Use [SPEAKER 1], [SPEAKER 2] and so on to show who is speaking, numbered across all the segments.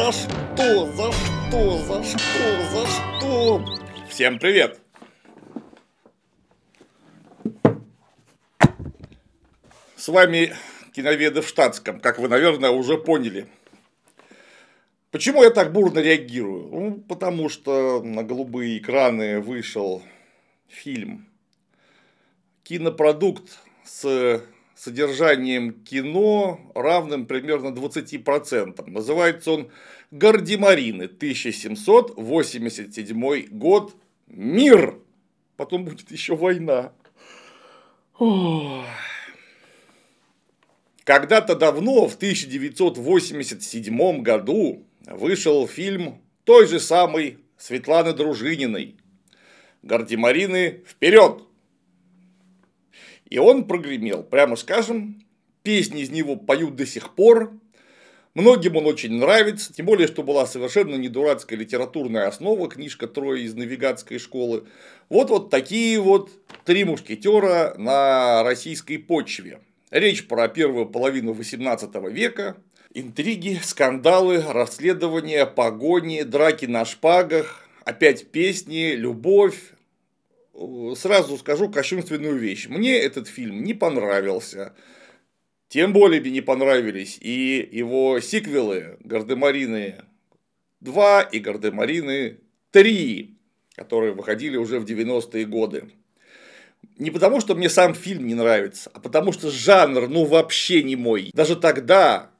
[SPEAKER 1] За что? За что? За что? За что? Всем привет! С вами киноведы в штатском, как вы, наверное, уже поняли. Почему я так бурно реагирую? Ну, потому что на голубые экраны вышел фильм, кинопродукт с содержанием кино, равным примерно 20%. Называется он «Гардемарины», 1787 год, мир. Потом будет еще война. Когда-то давно, в 1987 году, вышел фильм той же самой Светланы Дружининой «Гардемарины вперед!» И он прогремел, прямо скажем, песни из него поют до сих пор, Многим он очень нравится, тем более, что была совершенно не дурацкая литературная основа, книжка «Трое из навигатской школы». Вот вот такие вот три мушкетера на российской почве. Речь про первую половину XVIII века, интриги, скандалы, расследования, погони, драки на шпагах, опять песни, любовь, сразу скажу кощунственную вещь. Мне этот фильм не понравился. Тем более мне не понравились и его сиквелы «Гардемарины 2» и «Гардемарины 3», которые выходили уже в 90-е годы. Не потому, что мне сам фильм не нравится, а потому что жанр, ну, вообще не мой. Даже тогда,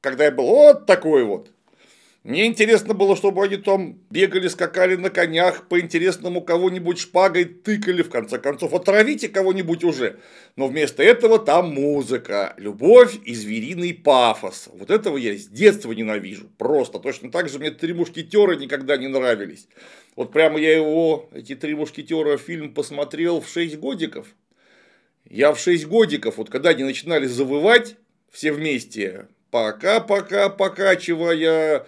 [SPEAKER 1] когда я был вот такой вот, мне интересно было, чтобы они там бегали, скакали на конях, по интересному кого-нибудь шпагой тыкали, в конце концов, отравите кого-нибудь уже. Но вместо этого там музыка, любовь и звериный пафос. Вот этого я с детства ненавижу. Просто. Точно так же мне три мушкетера никогда не нравились. Вот прямо я его, эти три мушкетера фильм посмотрел в 6 годиков. Я в 6 годиков, вот когда они начинали завывать все вместе, пока-пока покачивая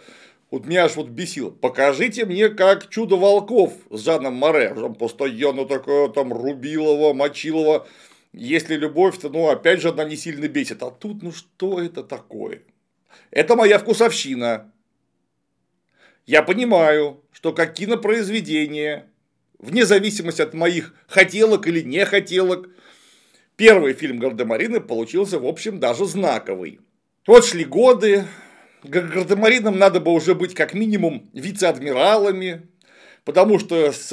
[SPEAKER 1] вот меня аж вот бесило. Покажите мне, как чудо волков с Жаном Море. Там постоянно такое там Рубилова, Мочилова. Если любовь, то, ну, опять же, она не сильно бесит. А тут, ну, что это такое? Это моя вкусовщина. Я понимаю, что как кинопроизведение, вне зависимости от моих хотелок или не хотелок, первый фильм Гардемарины получился, в общем, даже знаковый. Вот шли годы, гардемаринам надо бы уже быть как минимум вице-адмиралами, потому что с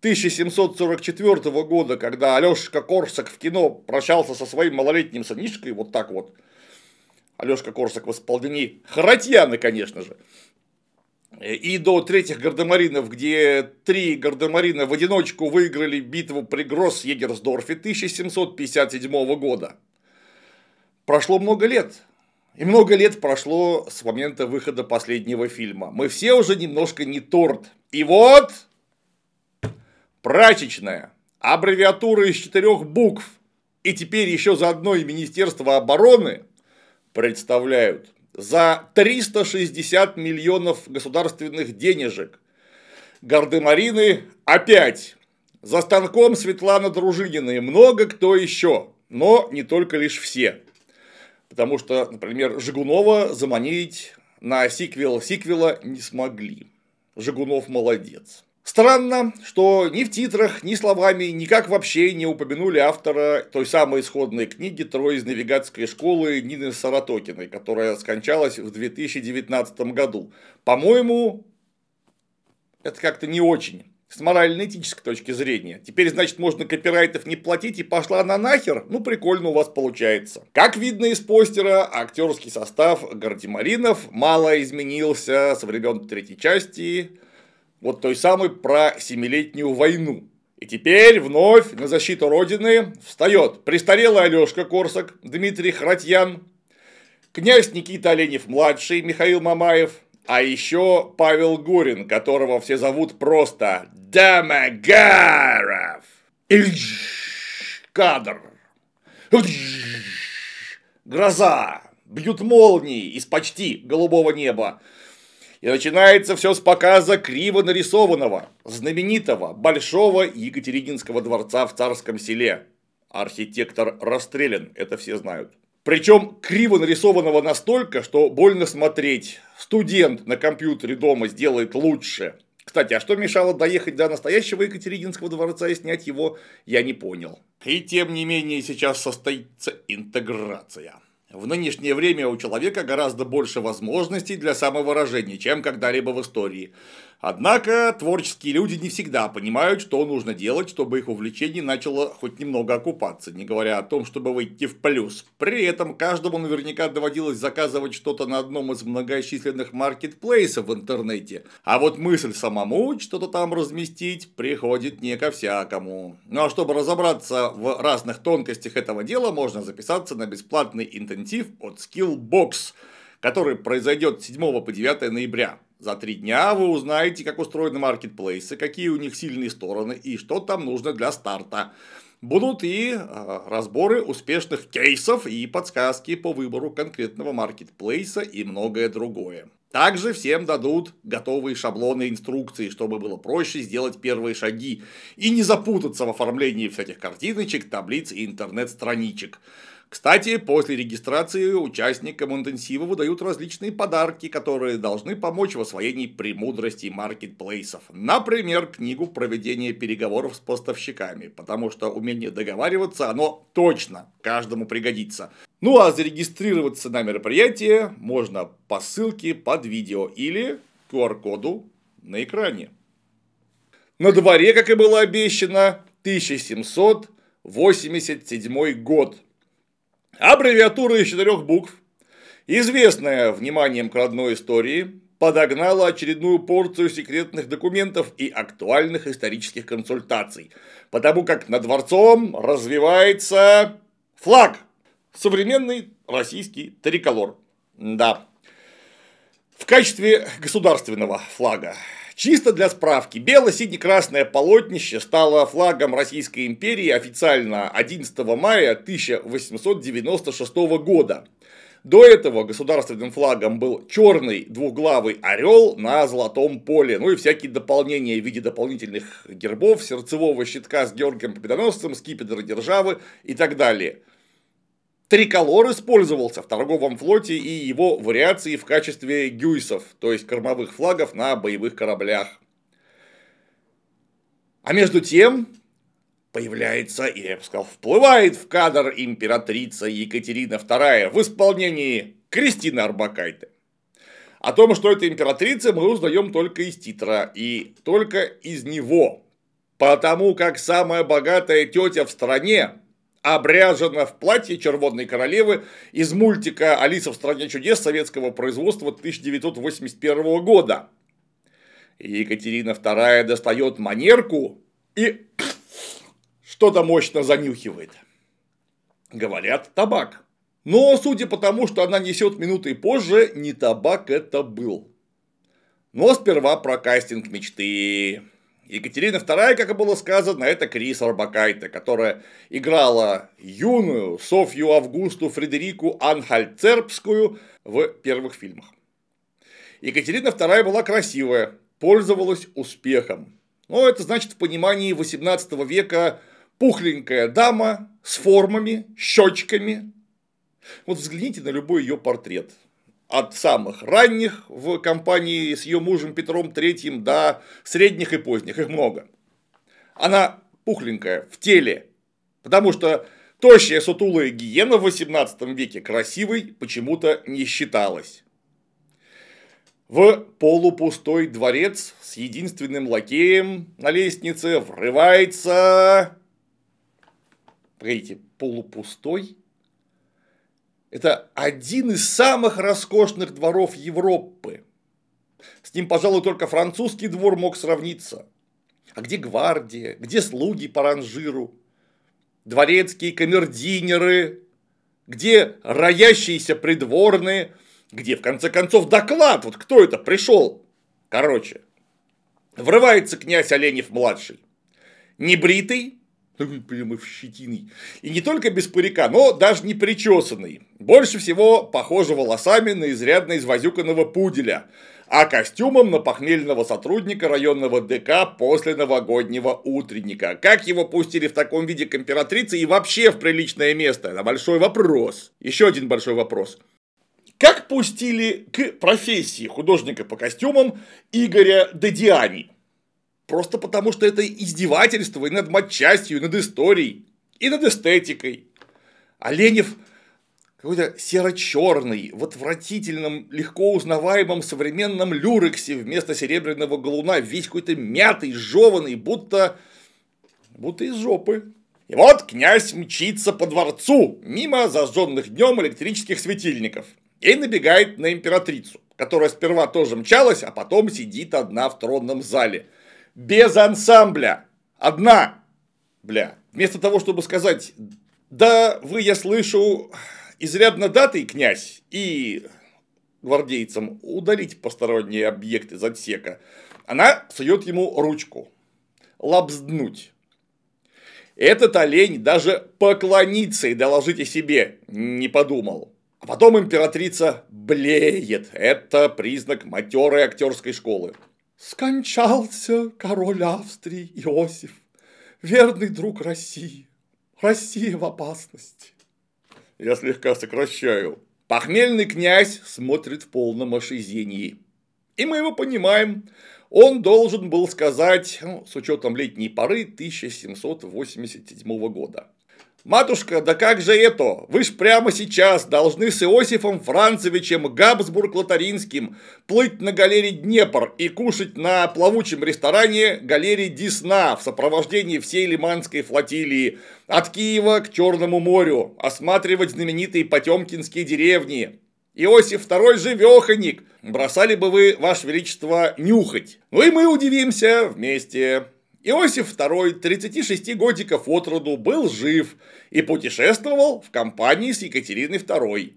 [SPEAKER 1] 1744 года, когда Алешка Корсак в кино прощался со своим малолетним сынишкой, вот так вот, Алешка Корсак в исполнении Харатьяна, конечно же, и до третьих гардемаринов, где три гардемарина в одиночку выиграли битву при Гросс-Егерсдорфе 1757 года. Прошло много лет, и много лет прошло с момента выхода последнего фильма. Мы все уже немножко не торт. И вот прачечная, аббревиатура из четырех букв, и теперь еще заодно и Министерство обороны представляют за 360 миллионов государственных денежек. Гардемарины опять. За станком Светлана Дружинина и много кто еще. Но не только лишь все. Потому что, например, Жигунова заманить на сиквел сиквела не смогли. Жигунов молодец. Странно, что ни в титрах, ни словами, никак вообще не упомянули автора той самой исходной книги «Трое из навигатской школы» Нины Саратокиной, которая скончалась в 2019 году. По-моему, это как-то не очень с морально-этической точки зрения. Теперь, значит, можно копирайтов не платить и пошла на нахер? Ну, прикольно у вас получается. Как видно из постера, актерский состав Гардемаринов мало изменился со времен третьей части, вот той самой про семилетнюю войну. И теперь вновь на защиту Родины встает престарелый Алешка Корсак, Дмитрий Хратьян, князь Никита Оленев-младший, Михаил Мамаев, а еще Павел Гурин, которого все зовут просто Дамагаров. Кадр. Гроза. Бьют молнии из почти голубого неба. И начинается все с показа криво нарисованного, знаменитого, большого Екатерининского дворца в Царском селе. Архитектор расстрелян, это все знают. Причем криво нарисованного настолько, что больно смотреть. Студент на компьютере дома сделает лучше. Кстати, а что мешало доехать до настоящего Екатерининского дворца и снять его, я не понял. И тем не менее сейчас состоится интеграция. В нынешнее время у человека гораздо больше возможностей для самовыражения, чем когда-либо в истории. Однако творческие люди не всегда понимают, что нужно делать, чтобы их увлечение начало хоть немного окупаться, не говоря о том, чтобы выйти в плюс. При этом каждому наверняка доводилось заказывать что-то на одном из многочисленных маркетплейсов в интернете. А вот мысль самому что-то там разместить приходит не ко всякому. Ну а чтобы разобраться в разных тонкостях этого дела, можно записаться на бесплатный интенсив от Skillbox, который произойдет с 7 по 9 ноября. За три дня вы узнаете, как устроены маркетплейсы, какие у них сильные стороны и что там нужно для старта. Будут и э, разборы успешных кейсов и подсказки по выбору конкретного маркетплейса и многое другое. Также всем дадут готовые шаблоны инструкции, чтобы было проще сделать первые шаги и не запутаться в оформлении всяких картиночек, таблиц и интернет-страничек. Кстати, после регистрации участникам интенсива выдают различные подарки, которые должны помочь в освоении премудростей маркетплейсов. Например, книгу проведения переговоров с поставщиками, потому что умение договариваться, оно точно каждому пригодится. Ну а зарегистрироваться на мероприятие можно по ссылке под видео или QR-коду на экране. На дворе, как и было обещано, 1787 год – Аббревиатура из четырех букв, известная вниманием к родной истории, подогнала очередную порцию секретных документов и актуальных исторических консультаций, потому как над дворцом развивается флаг, современный российский триколор. Да. В качестве государственного флага Чисто для справки, бело-сине-красное полотнище стало флагом Российской империи официально 11 мая 1896 года. До этого государственным флагом был черный двухглавый орел на золотом поле, ну и всякие дополнения в виде дополнительных гербов, сердцевого щитка с Георгием Победоносцем, скипетра державы и так далее. Триколор использовался в торговом флоте и его вариации в качестве гюйсов, то есть кормовых флагов на боевых кораблях. А между тем появляется, я бы сказал, вплывает в кадр императрица Екатерина II в исполнении Кристины Арбакайте. О том, что это императрица, мы узнаем только из титра и только из него. Потому как самая богатая тетя в стране обряжена в платье червонной королевы из мультика «Алиса в стране чудес» советского производства 1981 года. Екатерина II достает манерку и что-то мощно занюхивает. Говорят, табак. Но, судя по тому, что она несет минутой позже, не табак это был. Но сперва про кастинг мечты. Екатерина II, как и было сказано, это Крис Арбакайте, которая играла юную Софью Августу Фредерику Анхальцербскую в первых фильмах. Екатерина II была красивая, пользовалась успехом. Но это значит в понимании 18 века пухленькая дама с формами, щечками. Вот взгляните на любой ее портрет от самых ранних в компании с ее мужем Петром III до средних и поздних, их много. Она пухленькая в теле, потому что тощая сутулая гиена в 18 веке красивой почему-то не считалась. В полупустой дворец с единственным лакеем на лестнице врывается... Погодите, полупустой? Это один из самых роскошных дворов Европы. С ним, пожалуй, только французский двор мог сравниться. А где гвардия? Где слуги по ранжиру? Дворецкие камердинеры? Где роящиеся придворные? Где, в конце концов, доклад? Вот кто это пришел? Короче, врывается князь Оленев-младший. Небритый, прямо в щетиной. И не только без парика, но даже не причесанный. Больше всего похоже волосами на изрядно извозюканного пуделя, а костюмом на похмельного сотрудника районного ДК после новогоднего утренника. Как его пустили в таком виде к императрице и вообще в приличное место? Это большой вопрос. Еще один большой вопрос. Как пустили к профессии художника по костюмам Игоря Дадиани? Просто потому, что это издевательство и над матчастью, и над историей, и над эстетикой. А Ленев какой-то серо-черный, в отвратительном, легко узнаваемом современном люрексе вместо серебряного галуна, весь какой-то мятый, жеванный, будто, будто из жопы. И вот князь мчится по дворцу, мимо зажженных днем электрических светильников, и набегает на императрицу, которая сперва тоже мчалась, а потом сидит одна в тронном зале – без ансамбля. Одна. Бля. Вместо того, чтобы сказать, да вы, я слышу, изрядно датый князь и гвардейцам удалить посторонние объекты из отсека, она сует ему ручку. Лобзднуть. Этот олень даже поклониться и доложить о себе не подумал. А потом императрица блеет. Это признак матерой актерской школы. Скончался король Австрии Иосиф, верный друг России. Россия в опасности. Я слегка сокращаю. Похмельный князь смотрит в полном ошизении. И мы его понимаем. Он должен был сказать, ну, с учетом летней поры 1787 года. Матушка, да как же это? Вы ж прямо сейчас должны с Иосифом Францевичем Габсбург-Лотаринским плыть на галере Днепр и кушать на плавучем ресторане галере Десна в сопровождении всей Лиманской флотилии от Киева к Черному морю, осматривать знаменитые Потемкинские деревни. Иосиф второй живеханик, бросали бы вы, Ваше Величество, нюхать. Ну и мы удивимся вместе. Иосиф II, 36 годиков от роду, был жив и путешествовал в компании с Екатериной II.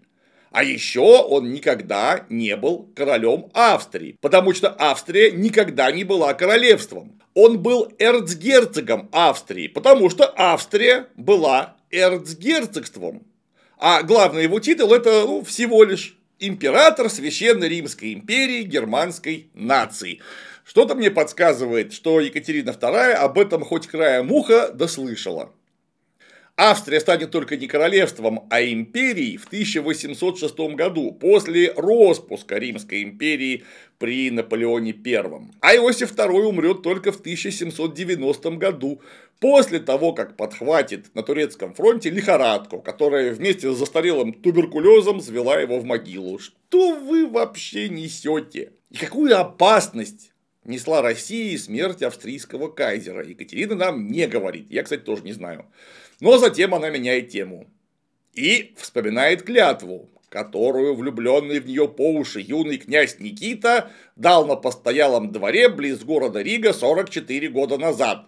[SPEAKER 1] А еще он никогда не был королем Австрии, потому что Австрия никогда не была королевством. Он был эрцгерцогом Австрии, потому что Австрия была эрцгерцогством. А главный его титул это ну, всего лишь император Священной Римской империи германской нации. Что-то мне подсказывает, что Екатерина II об этом хоть краем уха дослышала. Австрия станет только не королевством, а империей в 1806 году, после распуска Римской империи при Наполеоне I. А Иосиф II умрет только в 1790 году, после того, как подхватит на турецком фронте лихорадку, которая вместе с застарелым туберкулезом звела его в могилу. Что вы вообще несете? И какую опасность несла России смерть австрийского кайзера. Екатерина нам не говорит. Я, кстати, тоже не знаю. Но затем она меняет тему. И вспоминает клятву, которую влюбленный в нее по уши юный князь Никита дал на постоялом дворе близ города Рига 44 года назад.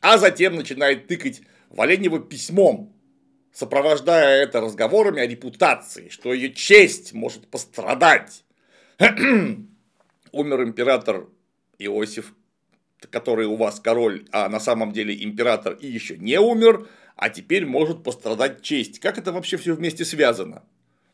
[SPEAKER 1] А затем начинает тыкать Валенева письмом, сопровождая это разговорами о репутации, что ее честь может пострадать. умер император Иосиф, который у вас король, а на самом деле император и еще не умер, а теперь может пострадать честь. Как это вообще все вместе связано?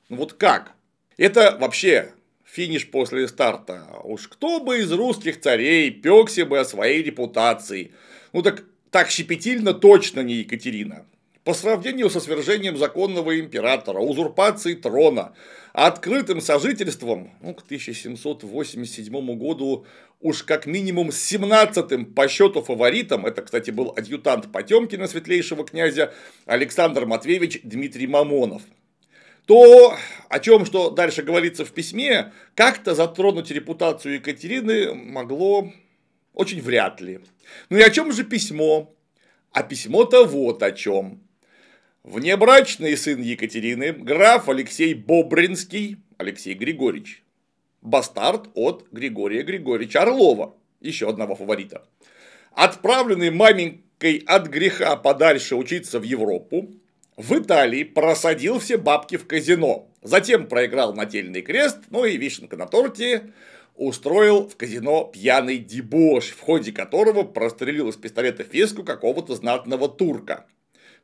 [SPEAKER 1] Ну вот как? Это вообще финиш после старта. Уж кто бы из русских царей пекся бы о своей репутации. Ну так, так щепетильно точно не Екатерина. По сравнению со свержением законного императора, узурпацией трона, открытым сожительством ну, к 1787 году уж как минимум с 17-м по счету фаворитом, это, кстати, был адъютант Потемкина, светлейшего князя, Александр Матвеевич Дмитрий Мамонов, то, о чем что дальше говорится в письме, как-то затронуть репутацию Екатерины могло очень вряд ли. Ну и о чем же письмо? А письмо-то вот о чем. Внебрачный сын Екатерины, граф Алексей Бобринский, Алексей Григорьевич. Бастард от Григория Григорьевича Орлова, еще одного фаворита. Отправленный маменькой от греха подальше учиться в Европу, в Италии просадил все бабки в казино. Затем проиграл нательный крест, ну и вишенка на торте. устроил в казино пьяный дебош, в ходе которого прострелил из пистолета феску какого-то знатного турка.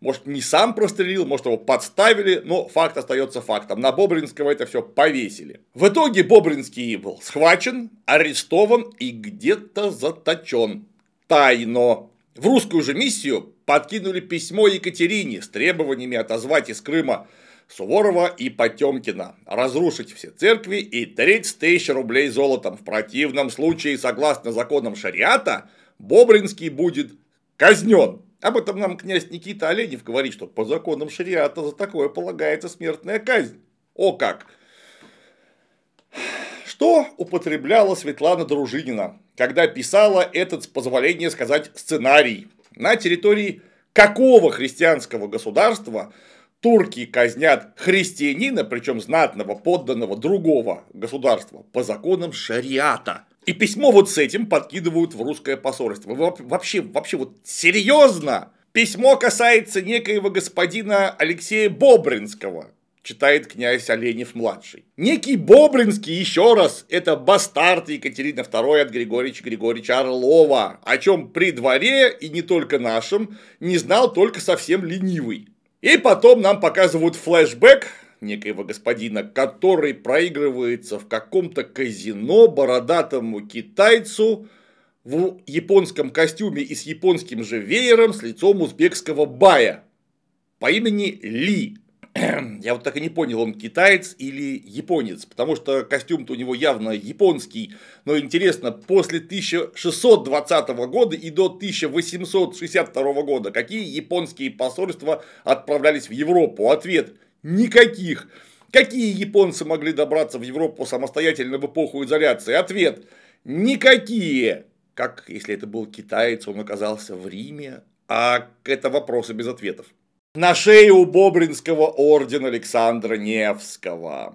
[SPEAKER 1] Может, не сам прострелил, может, его подставили, но факт остается фактом. На Бобринского это все повесили. В итоге Бобринский был схвачен, арестован и где-то заточен. Тайно. В русскую же миссию подкинули письмо Екатерине с требованиями отозвать из Крыма Суворова и Потемкина, разрушить все церкви и 30 тысяч рублей золотом. В противном случае, согласно законам шариата, Бобринский будет казнен. Об этом нам князь Никита Оленев говорит, что по законам шариата за такое полагается смертная казнь. О как! Что употребляла Светлана Дружинина, когда писала этот, с позволения сказать, сценарий? На территории какого христианского государства турки казнят христианина, причем знатного, подданного другого государства, по законам шариата? И письмо вот с этим подкидывают в русское посольство. Вы вообще, вообще вот серьезно? Письмо касается некоего господина Алексея Бобринского, читает князь Оленев-младший. Некий Бобринский, еще раз, это бастард Екатерины II от Григорьевича Григорьевича Орлова, о чем при дворе, и не только нашем, не знал только совсем ленивый. И потом нам показывают флешбэк некоего господина, который проигрывается в каком-то казино бородатому китайцу в японском костюме и с японским же веером с лицом узбекского бая по имени Ли. Я вот так и не понял, он китаец или японец, потому что костюм-то у него явно японский, но интересно, после 1620 года и до 1862 года какие японские посольства отправлялись в Европу? Ответ Никаких. Какие японцы могли добраться в Европу самостоятельно в эпоху изоляции? Ответ – никакие. Как если это был китаец, он оказался в Риме? А это вопросы без ответов. На шее у Бобринского орден Александра Невского.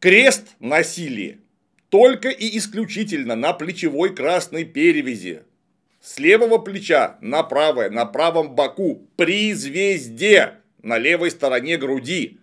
[SPEAKER 1] Крест носили только и исключительно на плечевой красной перевязи. С левого плеча на правое, на правом боку, при звезде на левой стороне груди.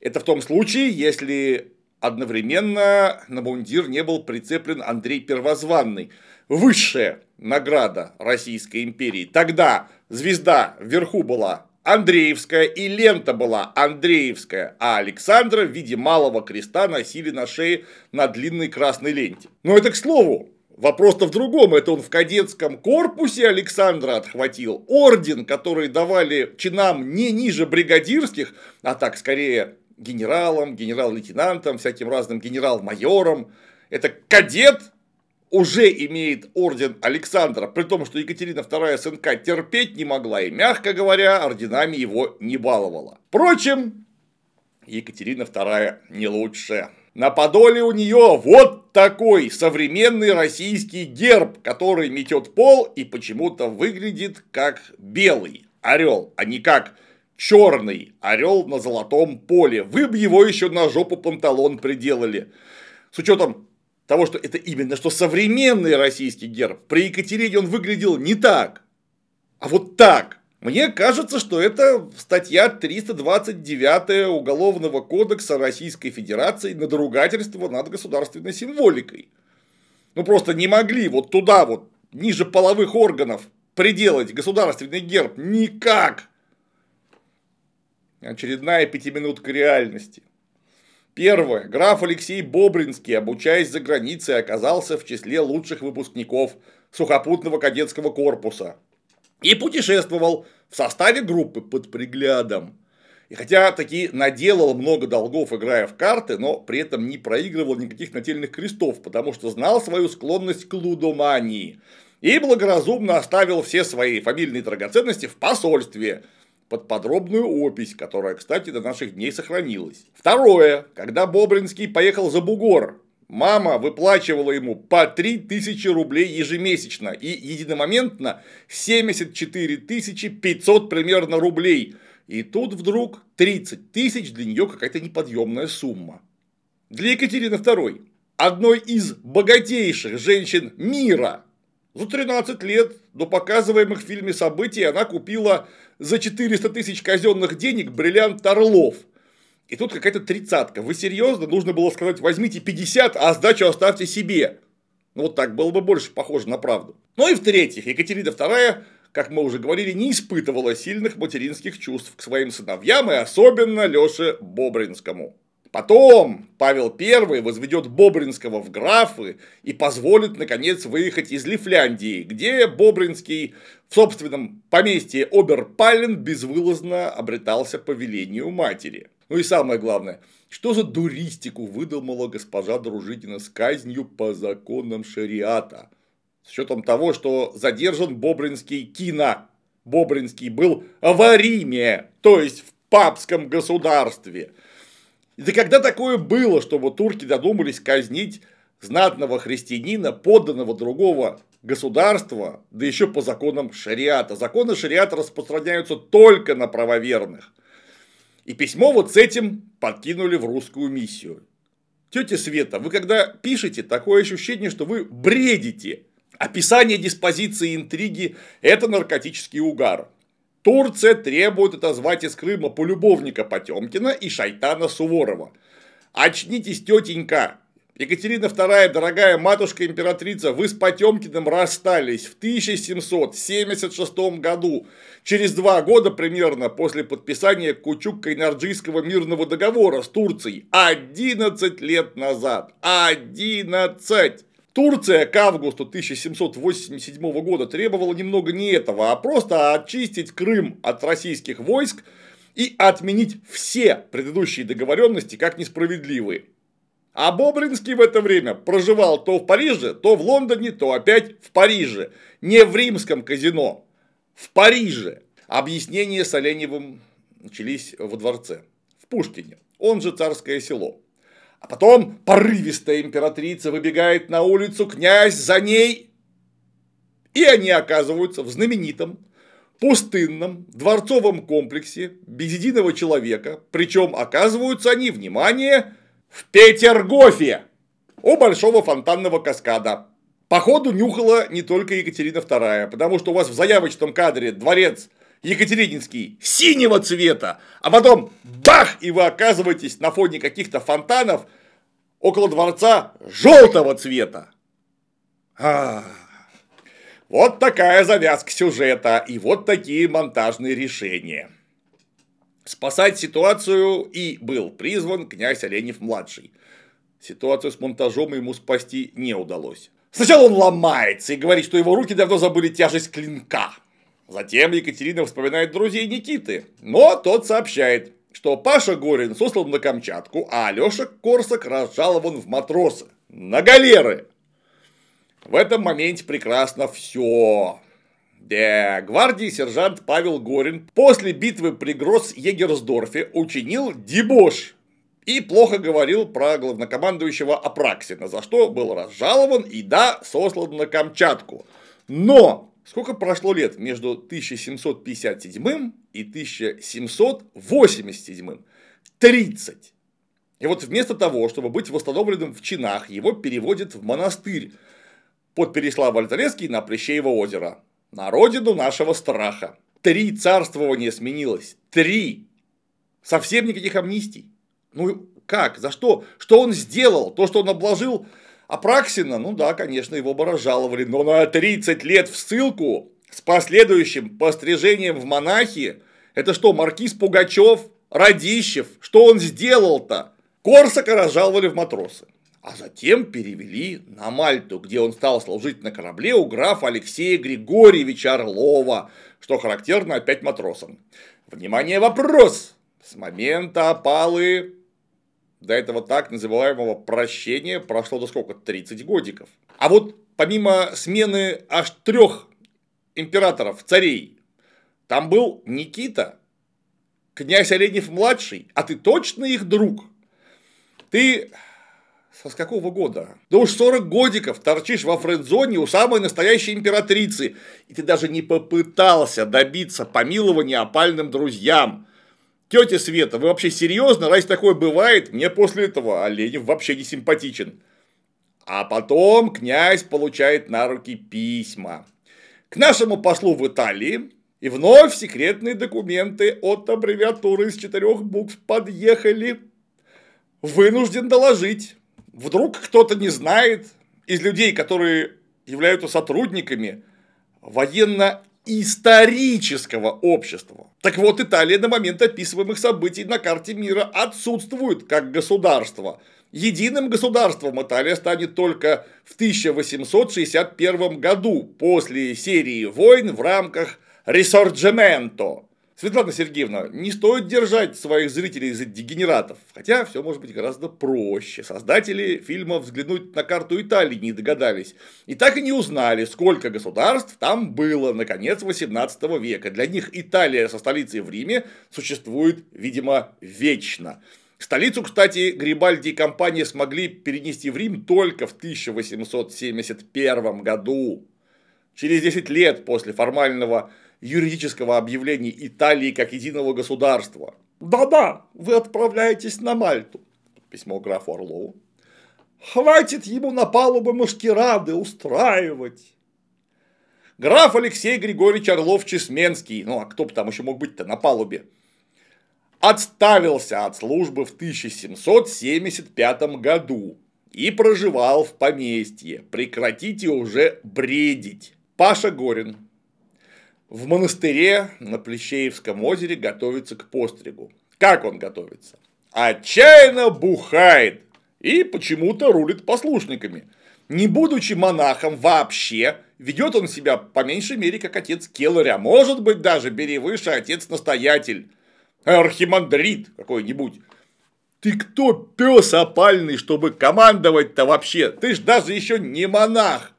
[SPEAKER 1] Это в том случае, если одновременно на мундир не был прицеплен Андрей Первозванный. Высшая награда Российской империи. Тогда звезда вверху была Андреевская и лента была Андреевская, а Александра в виде малого креста носили на шее на длинной красной ленте. Но это к слову, Вопрос-то в другом, это он в кадетском корпусе Александра отхватил орден, который давали чинам не ниже бригадирских, а так скорее генералам, генерал-лейтенантам, всяким разным генерал-майорам. Это кадет уже имеет орден Александра, при том, что Екатерина II СНК терпеть не могла и, мягко говоря, орденами его не баловала. Впрочем, Екатерина II не лучше. На подоле у нее вот такой современный российский герб, который метет пол и почему-то выглядит как белый орел, а не как черный орел на золотом поле. Вы бы его еще на жопу панталон приделали. С учетом того, что это именно что современный российский герб. При Екатерине он выглядел не так, а вот так. Мне кажется, что это статья 329 Уголовного кодекса Российской Федерации надругательство над государственной символикой. Ну просто не могли вот туда вот, ниже половых органов, приделать государственный герб никак. Очередная пятиминутка реальности. Первое. Граф Алексей Бобринский, обучаясь за границей, оказался в числе лучших выпускников сухопутного кадетского корпуса и путешествовал в составе группы под приглядом. И хотя таки наделал много долгов, играя в карты, но при этом не проигрывал никаких нательных крестов, потому что знал свою склонность к лудомании. И благоразумно оставил все свои фамильные драгоценности в посольстве, под подробную опись, которая, кстати, до наших дней сохранилась. Второе. Когда Бобринский поехал за бугор, Мама выплачивала ему по 3000 рублей ежемесячно и единомоментно 74 500 примерно рублей. И тут вдруг 30 тысяч для нее какая-то неподъемная сумма. Для Екатерины II, одной из богатейших женщин мира, за 13 лет до показываемых в фильме событий она купила за 400 тысяч казенных денег бриллиант Орлов – И тут какая-то тридцатка. Вы серьезно? Нужно было сказать, возьмите 50, а сдачу оставьте себе. Ну, вот так было бы больше похоже на правду. Ну и в-третьих, Екатерина II, как мы уже говорили, не испытывала сильных материнских чувств к своим сыновьям и особенно Леше Бобринскому. Потом Павел I возведет Бобринского в графы и позволит, наконец, выехать из Лифляндии, где Бобринский в собственном поместье Оберпален безвылазно обретался по велению матери. Ну и самое главное, что за дуристику выдумала госпожа Дружитина с казнью по законам шариата? С учетом того, что задержан Бобринский кино. Бобринский был в Риме, то есть в папском государстве – да когда такое было, чтобы турки додумались казнить знатного христианина, подданного другого государства, да еще по законам шариата. Законы шариата распространяются только на правоверных. И письмо вот с этим подкинули в русскую миссию. Тетя Света, вы когда пишете, такое ощущение, что вы бредите. Описание диспозиции интриги – это наркотический угар. Турция требует отозвать из Крыма полюбовника Потемкина и шайтана Суворова. Очнитесь, тетенька! Екатерина II, дорогая матушка-императрица, вы с Потемкиным расстались в 1776 году, через два года примерно после подписания Кучук-Кайнарджийского мирного договора с Турцией. 11 лет назад. 11! Турция к августу 1787 года требовала немного не этого, а просто очистить Крым от российских войск и отменить все предыдущие договоренности как несправедливые. А Бобринский в это время проживал то в Париже, то в Лондоне, то опять в Париже. Не в римском казино, в Париже. Объяснения с Оленевым начались во дворце, в Пушкине, он же Царское село. А потом порывистая императрица выбегает на улицу, князь за ней, и они оказываются в знаменитом пустынном дворцовом комплексе без единого человека, причем оказываются они, внимание, в Петергофе у большого фонтанного каскада. Походу нюхала не только Екатерина II, потому что у вас в заявочном кадре дворец Екатерининский синего цвета, а потом бах, и вы оказываетесь на фоне каких-то фонтанов около дворца желтого цвета. А, вот такая завязка сюжета и вот такие монтажные решения. Спасать ситуацию и был призван князь Оленев-младший. Ситуацию с монтажом ему спасти не удалось. Сначала он ломается и говорит, что его руки давно забыли тяжесть клинка. Затем Екатерина вспоминает друзей Никиты, но тот сообщает, что Паша Горин сослан на Камчатку, а Алеша Корсак разжалован в матросы, на галеры. В этом моменте прекрасно все. Гвардии сержант Павел Горин после битвы при Гросс-Егерсдорфе учинил дебош и плохо говорил про главнокомандующего Апраксина, за что был разжалован и да, сослан на Камчатку. Но Сколько прошло лет между 1757 и 1787? 30. И вот вместо того, чтобы быть восстановленным в чинах, его переводят в монастырь под Переславль-Залесский на Плещеево озеро. На родину нашего страха. Три царствования сменилось. Три. Совсем никаких амнистий. Ну как? За что? Что он сделал? То, что он обложил а Праксина, ну да, конечно, его бы разжаловали, но на 30 лет в ссылку с последующим пострижением в монахи, это что, маркиз Пугачев, Радищев, что он сделал-то? Корсака разжаловали в матросы. А затем перевели на Мальту, где он стал служить на корабле у графа Алексея Григорьевича Орлова, что характерно опять матросам. Внимание, вопрос! С момента опалы до этого так называемого прощения прошло до сколько? 30 годиков. А вот помимо смены аж трех императоров, царей, там был Никита, князь Оленев младший, а ты точно их друг? Ты со с какого года? Да уж 40 годиков торчишь во френдзоне у самой настоящей императрицы, и ты даже не попытался добиться помилования опальным друзьям. Тетя Света, вы вообще серьезно? Раз такое бывает, мне после этого Оленев вообще не симпатичен. А потом князь получает на руки письма. К нашему послу в Италии И вновь секретные документы от аббревиатуры из четырех букв подъехали. Вынужден доложить. Вдруг кто-то не знает из людей, которые являются сотрудниками военно-исторического общества. Так вот, Италия на момент описываемых событий на карте мира отсутствует как государство. Единым государством Италия станет только в 1861 году после серии войн в рамках Ресорджементо. Светлана Сергеевна, не стоит держать своих зрителей за дегенератов, хотя все может быть гораздо проще. Создатели фильма «Взглянуть на карту Италии» не догадались и так и не узнали, сколько государств там было на конец 18 века. Для них Италия со столицей в Риме существует, видимо, вечно. Столицу, кстати, Грибальди и компания смогли перенести в Рим только в 1871 году. Через 10 лет после формального юридического объявления Италии как единого государства. Да-да, вы отправляетесь на Мальту. Письмо графу Орлову. Хватит ему на палубы маскирады устраивать. Граф Алексей Григорьевич Орлов-Чесменский, ну а кто бы там еще мог быть-то на палубе, отставился от службы в 1775 году и проживал в поместье. Прекратите уже бредить. Паша Горин, в монастыре на Плещеевском озере готовится к постригу. Как он готовится? Отчаянно бухает и почему-то рулит послушниками. Не будучи монахом вообще, ведет он себя по меньшей мере как отец Келларя, может быть даже бери выше отец-настоятель, архимандрит какой-нибудь. Ты кто, пес опальный, чтобы командовать-то вообще? Ты ж даже еще не монах.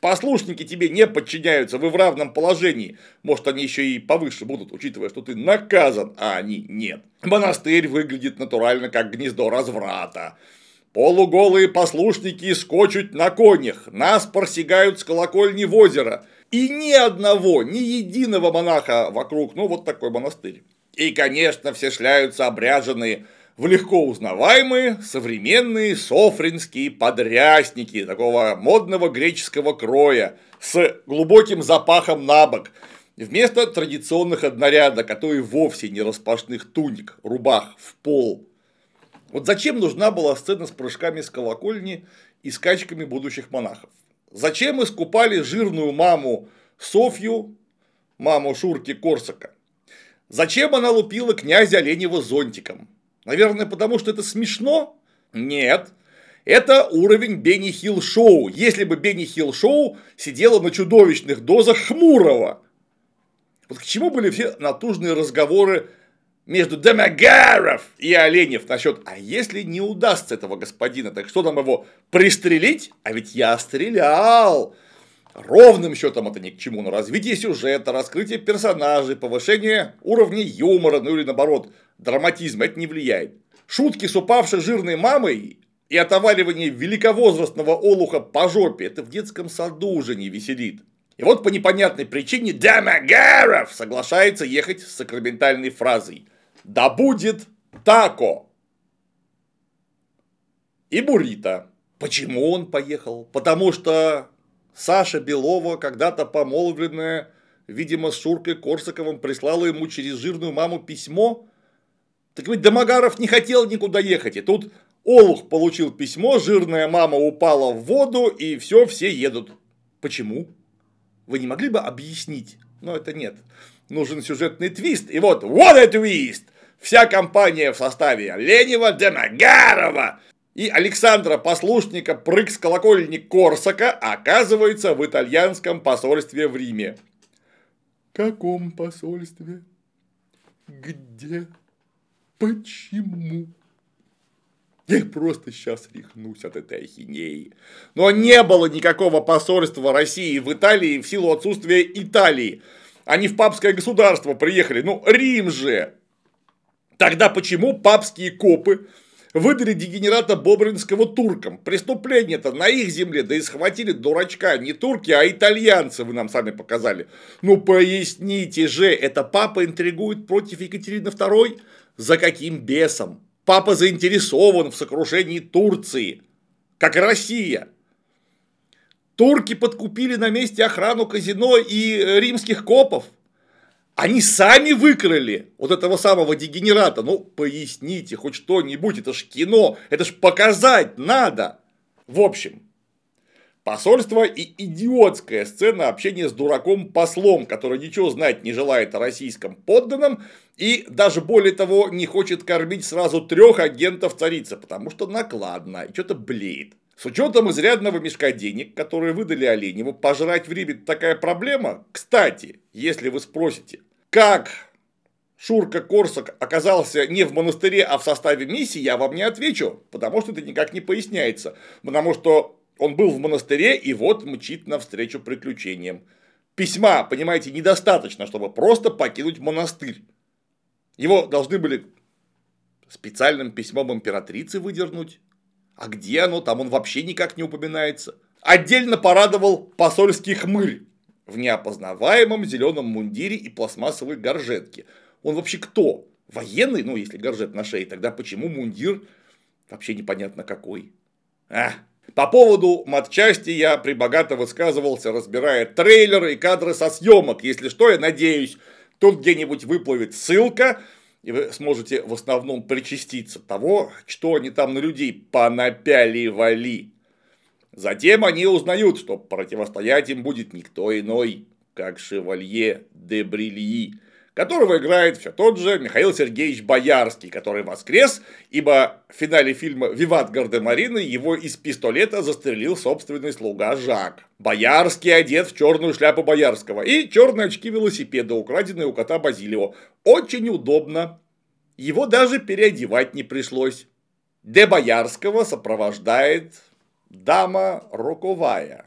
[SPEAKER 1] Послушники тебе не подчиняются, вы в равном положении. Может, они еще и повыше будут, учитывая, что ты наказан, а они нет. Монастырь выглядит натурально как гнездо разврата. Полуголые послушники скочут на конях, нас просягают с колокольни в озеро. И ни одного, ни единого монаха вокруг, ну вот такой монастырь. И, конечно, все шляются обряженные в легко узнаваемые современные софринские подрясники такого модного греческого кроя с глубоким запахом на бок, вместо традиционных одноряда, которые вовсе не распашных туник, рубах в пол. Вот зачем нужна была сцена с прыжками с колокольни и скачками будущих монахов? Зачем искупали жирную маму Софью, маму Шурки Корсака? Зачем она лупила князя Оленева зонтиком? Наверное, потому что это смешно? Нет. Это уровень Бенни Хилл Шоу. Если бы Бенни Хилл Шоу сидела на чудовищных дозах Хмурого. Вот к чему были все натужные разговоры между Демагаров и Оленев насчет, а если не удастся этого господина, так что нам его пристрелить? А ведь я стрелял. Ровным счетом это ни к чему, но развитие сюжета, раскрытие персонажей, повышение уровня юмора, ну или наоборот, драматизма, это не влияет. Шутки с упавшей жирной мамой и отоваривание великовозрастного олуха по жопе, это в детском саду уже не веселит. И вот по непонятной причине Дамагаров соглашается ехать с сакраментальной фразой «Да будет тако!» И Бурита. Почему он поехал? Потому что Саша Белова, когда-то помолвленная, видимо, с Шуркой Корсаковым, прислала ему через жирную маму письмо. Так ведь Домогаров не хотел никуда ехать, и тут Олух получил письмо, жирная мама упала в воду, и все, все едут. Почему? Вы не могли бы объяснить? Но это нет. Нужен сюжетный твист. И вот, what a twist! Вся компания в составе Ленева, Демогарова, и Александра Послушника прыг с колокольни Корсака оказывается в итальянском посольстве в Риме. Каком посольстве? Где? Почему? Я просто сейчас рехнусь от этой ахинеи. Но не было никакого посольства России в Италии в силу отсутствия Италии. Они в папское государство приехали. Ну, Рим же. Тогда почему папские копы выдали дегенерата Бобринского туркам. Преступление-то на их земле, да и схватили дурачка, не турки, а итальянцы, вы нам сами показали. Ну поясните же, это папа интригует против Екатерины II? За каким бесом? Папа заинтересован в сокрушении Турции, как и Россия. Турки подкупили на месте охрану казино и римских копов. Они сами выкрали вот этого самого дегенерата. Ну, поясните хоть что-нибудь, это ж кино, это ж показать надо. В общем, Посольство и идиотская сцена общения с дураком-послом, который ничего знать не желает о российском подданном и даже более того не хочет кормить сразу трех агентов царицы, потому что накладно и что-то блеет. С учетом изрядного мешка денег, которые выдали Оленеву, пожрать в Риме такая проблема. Кстати, если вы спросите, как Шурка Корсак оказался не в монастыре, а в составе миссии, я вам не отвечу, потому что это никак не поясняется. Потому что он был в монастыре и вот мчит навстречу приключениям. Письма, понимаете, недостаточно, чтобы просто покинуть монастырь. Его должны были специальным письмом императрицы выдернуть. А где оно? Там он вообще никак не упоминается. Отдельно порадовал посольский хмырь в неопознаваемом зеленом мундире и пластмассовой горжетке. Он вообще кто? Военный? Ну, если горжет на шее, тогда почему мундир вообще непонятно какой? А, по поводу матчасти я прибогато высказывался, разбирая трейлеры и кадры со съемок. Если что, я надеюсь, тут где-нибудь выплывет ссылка, и вы сможете в основном причаститься того, что они там на людей понапяливали. Затем они узнают, что противостоять им будет никто иной, как шевалье де Брильи, которого играет все тот же Михаил Сергеевич Боярский, который воскрес, ибо в финале фильма «Виват Гардемарины» его из пистолета застрелил собственный слуга Жак. Боярский одет в черную шляпу Боярского и черные очки велосипеда, украденные у кота Базилио. Очень удобно. Его даже переодевать не пришлось. Де Боярского сопровождает дама роковая,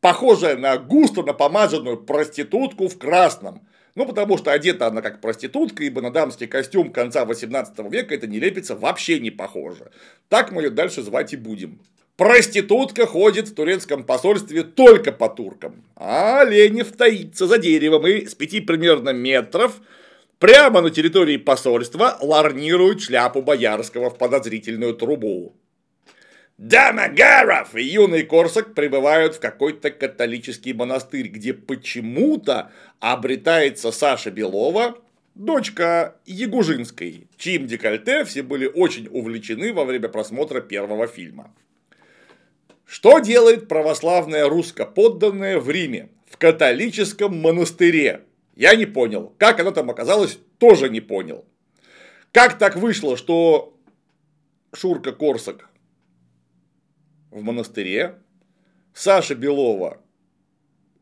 [SPEAKER 1] похожая на густо напомаженную проститутку в красном – ну, потому что одета она как проститутка, ибо на дамский костюм конца 18 века это не лепится вообще не похоже. Так мы ее дальше звать и будем. Проститутка ходит в турецком посольстве только по туркам, а Ленев таится за деревом и с пяти примерно метров прямо на территории посольства ларнирует шляпу Боярского в подозрительную трубу. Дамагаров и юный Корсак прибывают в какой-то католический монастырь, где почему-то обретается Саша Белова, дочка Ягужинской, чьим декольте все были очень увлечены во время просмотра первого фильма. Что делает православная русско-подданная в Риме, в католическом монастыре? Я не понял. Как она там оказалась, тоже не понял. Как так вышло, что Шурка Корсак в монастыре, Саша Белова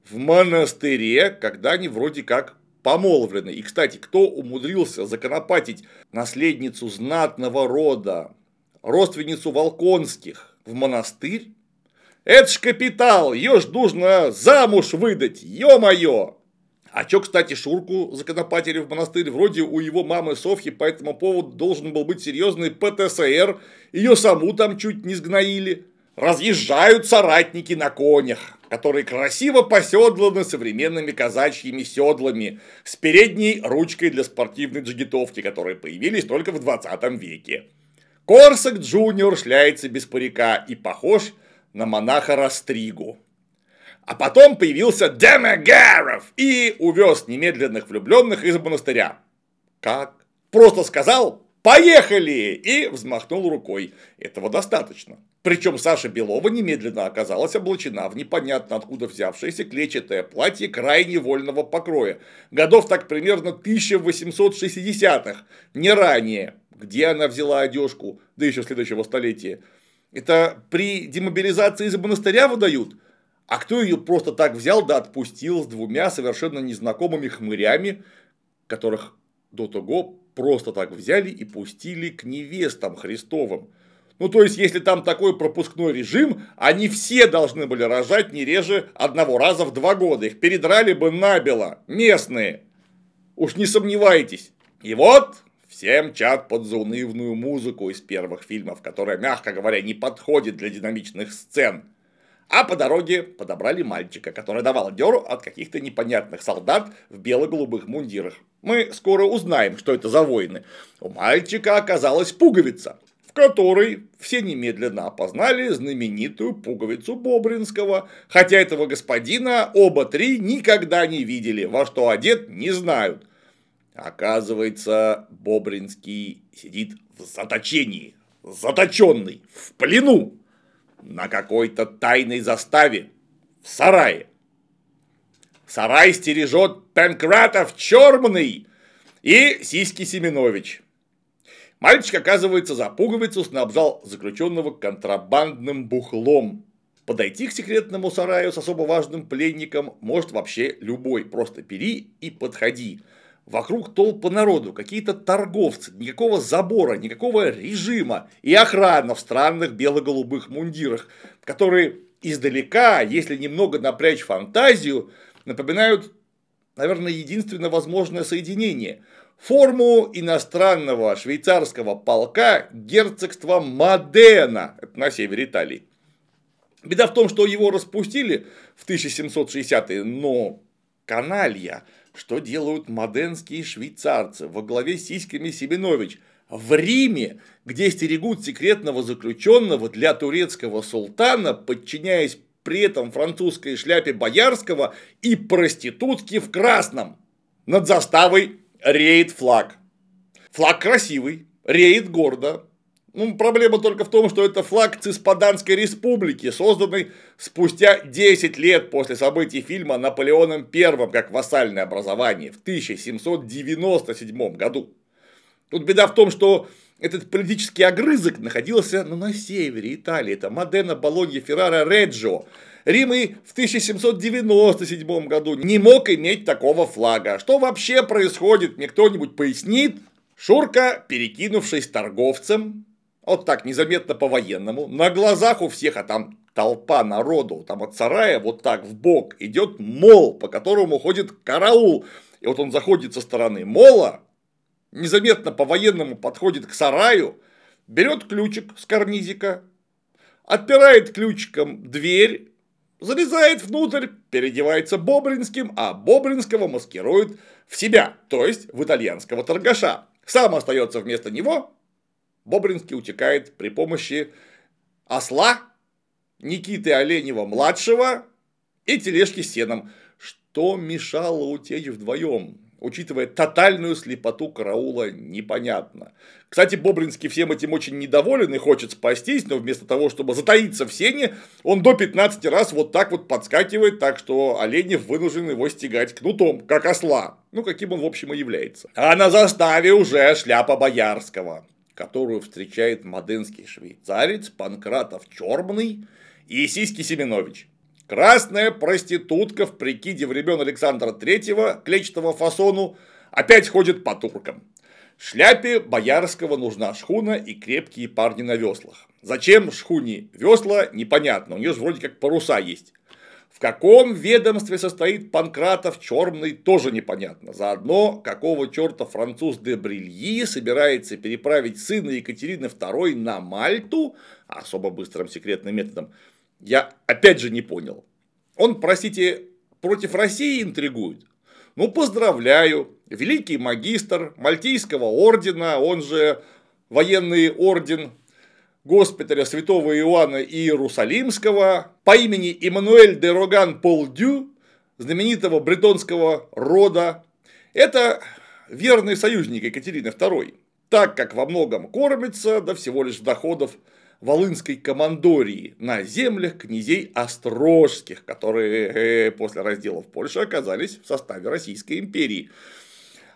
[SPEAKER 1] в монастыре, когда они вроде как помолвлены. И, кстати, кто умудрился законопатить наследницу знатного рода, родственницу Волконских в монастырь? Это ж капитал, ее ж нужно замуж выдать, ё-моё! А чё, кстати, Шурку законопатили в монастырь? Вроде у его мамы Софьи по этому поводу должен был быть серьезный ПТСР, ее саму там чуть не сгноили разъезжают соратники на конях, которые красиво поседланы современными казачьими седлами с передней ручкой для спортивной джигитовки, которые появились только в 20 веке. Корсак Джуниор шляется без парика и похож на монаха Растригу. А потом появился Демегаров и увез немедленных влюбленных из монастыря. Как? Просто сказал «Поехали!» и взмахнул рукой. Этого достаточно. Причем Саша Белова немедленно оказалась облачена в непонятно откуда взявшееся клетчатое платье крайне вольного покроя. Годов так примерно 1860-х, не ранее. Где она взяла одежку, да еще следующего столетия. Это при демобилизации из монастыря выдают? А кто ее просто так взял да отпустил с двумя совершенно незнакомыми хмырями, которых до того просто так взяли и пустили к невестам Христовым? Ну, то есть, если там такой пропускной режим, они все должны были рожать не реже одного раза в два года. Их передрали бы набело, местные. Уж не сомневайтесь. И вот всем чат под заунывную музыку из первых фильмов, которая, мягко говоря, не подходит для динамичных сцен. А по дороге подобрали мальчика, который давал дёру от каких-то непонятных солдат в бело-голубых мундирах. Мы скоро узнаем, что это за воины. У мальчика оказалась пуговица которой все немедленно опознали знаменитую пуговицу Бобринского, хотя этого господина оба три никогда не видели, во что одет не знают. Оказывается, Бобринский сидит в заточении, заточенный, в плену, на какой-то тайной заставе, в сарае. Сарай стережет Пенкратов Чермный и Сиськи Семенович. Мальчик, оказывается, за пуговицу снабжал заключенного контрабандным бухлом. Подойти к секретному сараю с особо важным пленником может вообще любой. Просто бери и подходи. Вокруг толпа народу, какие-то торговцы, никакого забора, никакого режима и охрана в странных бело-голубых мундирах, которые издалека, если немного напрячь фантазию, напоминают, наверное, единственно возможное соединение – форму иностранного швейцарского полка герцогства Модена, на севере Италии. Беда в том, что его распустили в 1760-е, но каналья, что делают моденские швейцарцы во главе с сиськами Семенович в Риме, где стерегут секретного заключенного для турецкого султана, подчиняясь при этом французской шляпе Боярского и проститутке в красном. Над заставой реет флаг. Флаг красивый, реет гордо. Ну, проблема только в том, что это флаг Циспаданской республики, созданный спустя 10 лет после событий фильма Наполеоном I как вассальное образование в 1797 году. Тут беда в том, что этот политический огрызок находился ну, на севере Италии. Это Модена, Болонья, Феррара, Реджио. Рим и в 1797 году не мог иметь такого флага. Что вообще происходит, мне кто-нибудь пояснит? Шурка, перекинувшись торговцем, вот так незаметно по-военному, на глазах у всех, а там толпа народу, там от сарая вот так в бок идет мол, по которому ходит караул. И вот он заходит со стороны мола, незаметно по-военному подходит к сараю, берет ключик с карнизика, отпирает ключиком дверь, залезает внутрь, переодевается Бобринским, а Бобринского маскирует в себя, то есть в итальянского торгаша. Сам остается вместо него, Бобринский утекает при помощи осла, Никиты Оленева-младшего и тележки с сеном. Что мешало утечь вдвоем? Учитывая тотальную слепоту караула, непонятно. Кстати, Бобринский всем этим очень недоволен и хочет спастись, но вместо того, чтобы затаиться в сене, он до 15 раз вот так вот подскакивает, так что Оленев вынужден его стегать кнутом, как осла. Ну, каким он, в общем, и является. А на заставе уже шляпа Боярского, которую встречает моденский швейцарец Панкратов Чермный и Сиськи Семенович. Красная проститутка в прикиде времен Александра Третьего клетчатого фасону опять ходит по туркам. Шляпе Боярского нужна шхуна и крепкие парни на веслах. Зачем шхуне весла, непонятно, у нее же вроде как паруса есть. В каком ведомстве состоит Панкратов Черный, тоже непонятно. Заодно, какого черта француз де Брильи собирается переправить сына Екатерины II на Мальту, особо быстрым секретным методом, я опять же не понял. Он, простите, против России интригует? Ну, поздравляю. Великий магистр Мальтийского ордена, он же военный орден госпиталя святого Иоанна Иерусалимского по имени Эммануэль де Роган Полдю, знаменитого бретонского рода, это верный союзник Екатерины II, так как во многом кормится, да всего лишь доходов Волынской командории на землях князей Острожских, которые э, после разделов Польши оказались в составе Российской империи.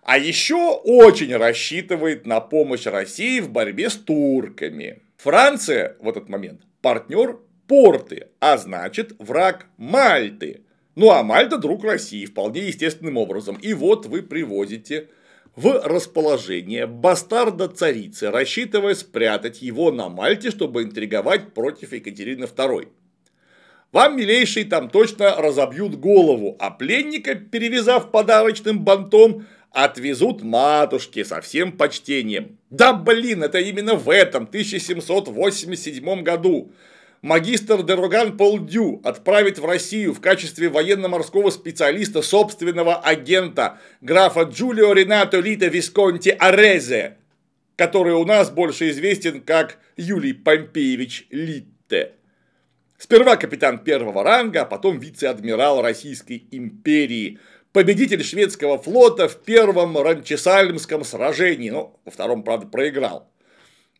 [SPEAKER 1] А еще очень рассчитывает на помощь России в борьбе с турками. Франция в этот момент партнер Порты, а значит враг Мальты. Ну а Мальта друг России вполне естественным образом. И вот вы привозите в расположение бастарда царицы, рассчитывая спрятать его на Мальте, чтобы интриговать против Екатерины II. Вам, милейший, там точно разобьют голову, а пленника, перевязав подарочным бантом, отвезут матушке со всем почтением. Да блин, это именно в этом 1787 году магистр Дероган Полдю отправить в Россию в качестве военно-морского специалиста собственного агента графа Джулио Ренато Лита Висконти Арезе, который у нас больше известен как Юлий Помпеевич Литте. Сперва капитан первого ранга, а потом вице-адмирал Российской империи. победитель шведского флота в первом Ранчесальмском сражении, ну, во втором, правда, проиграл.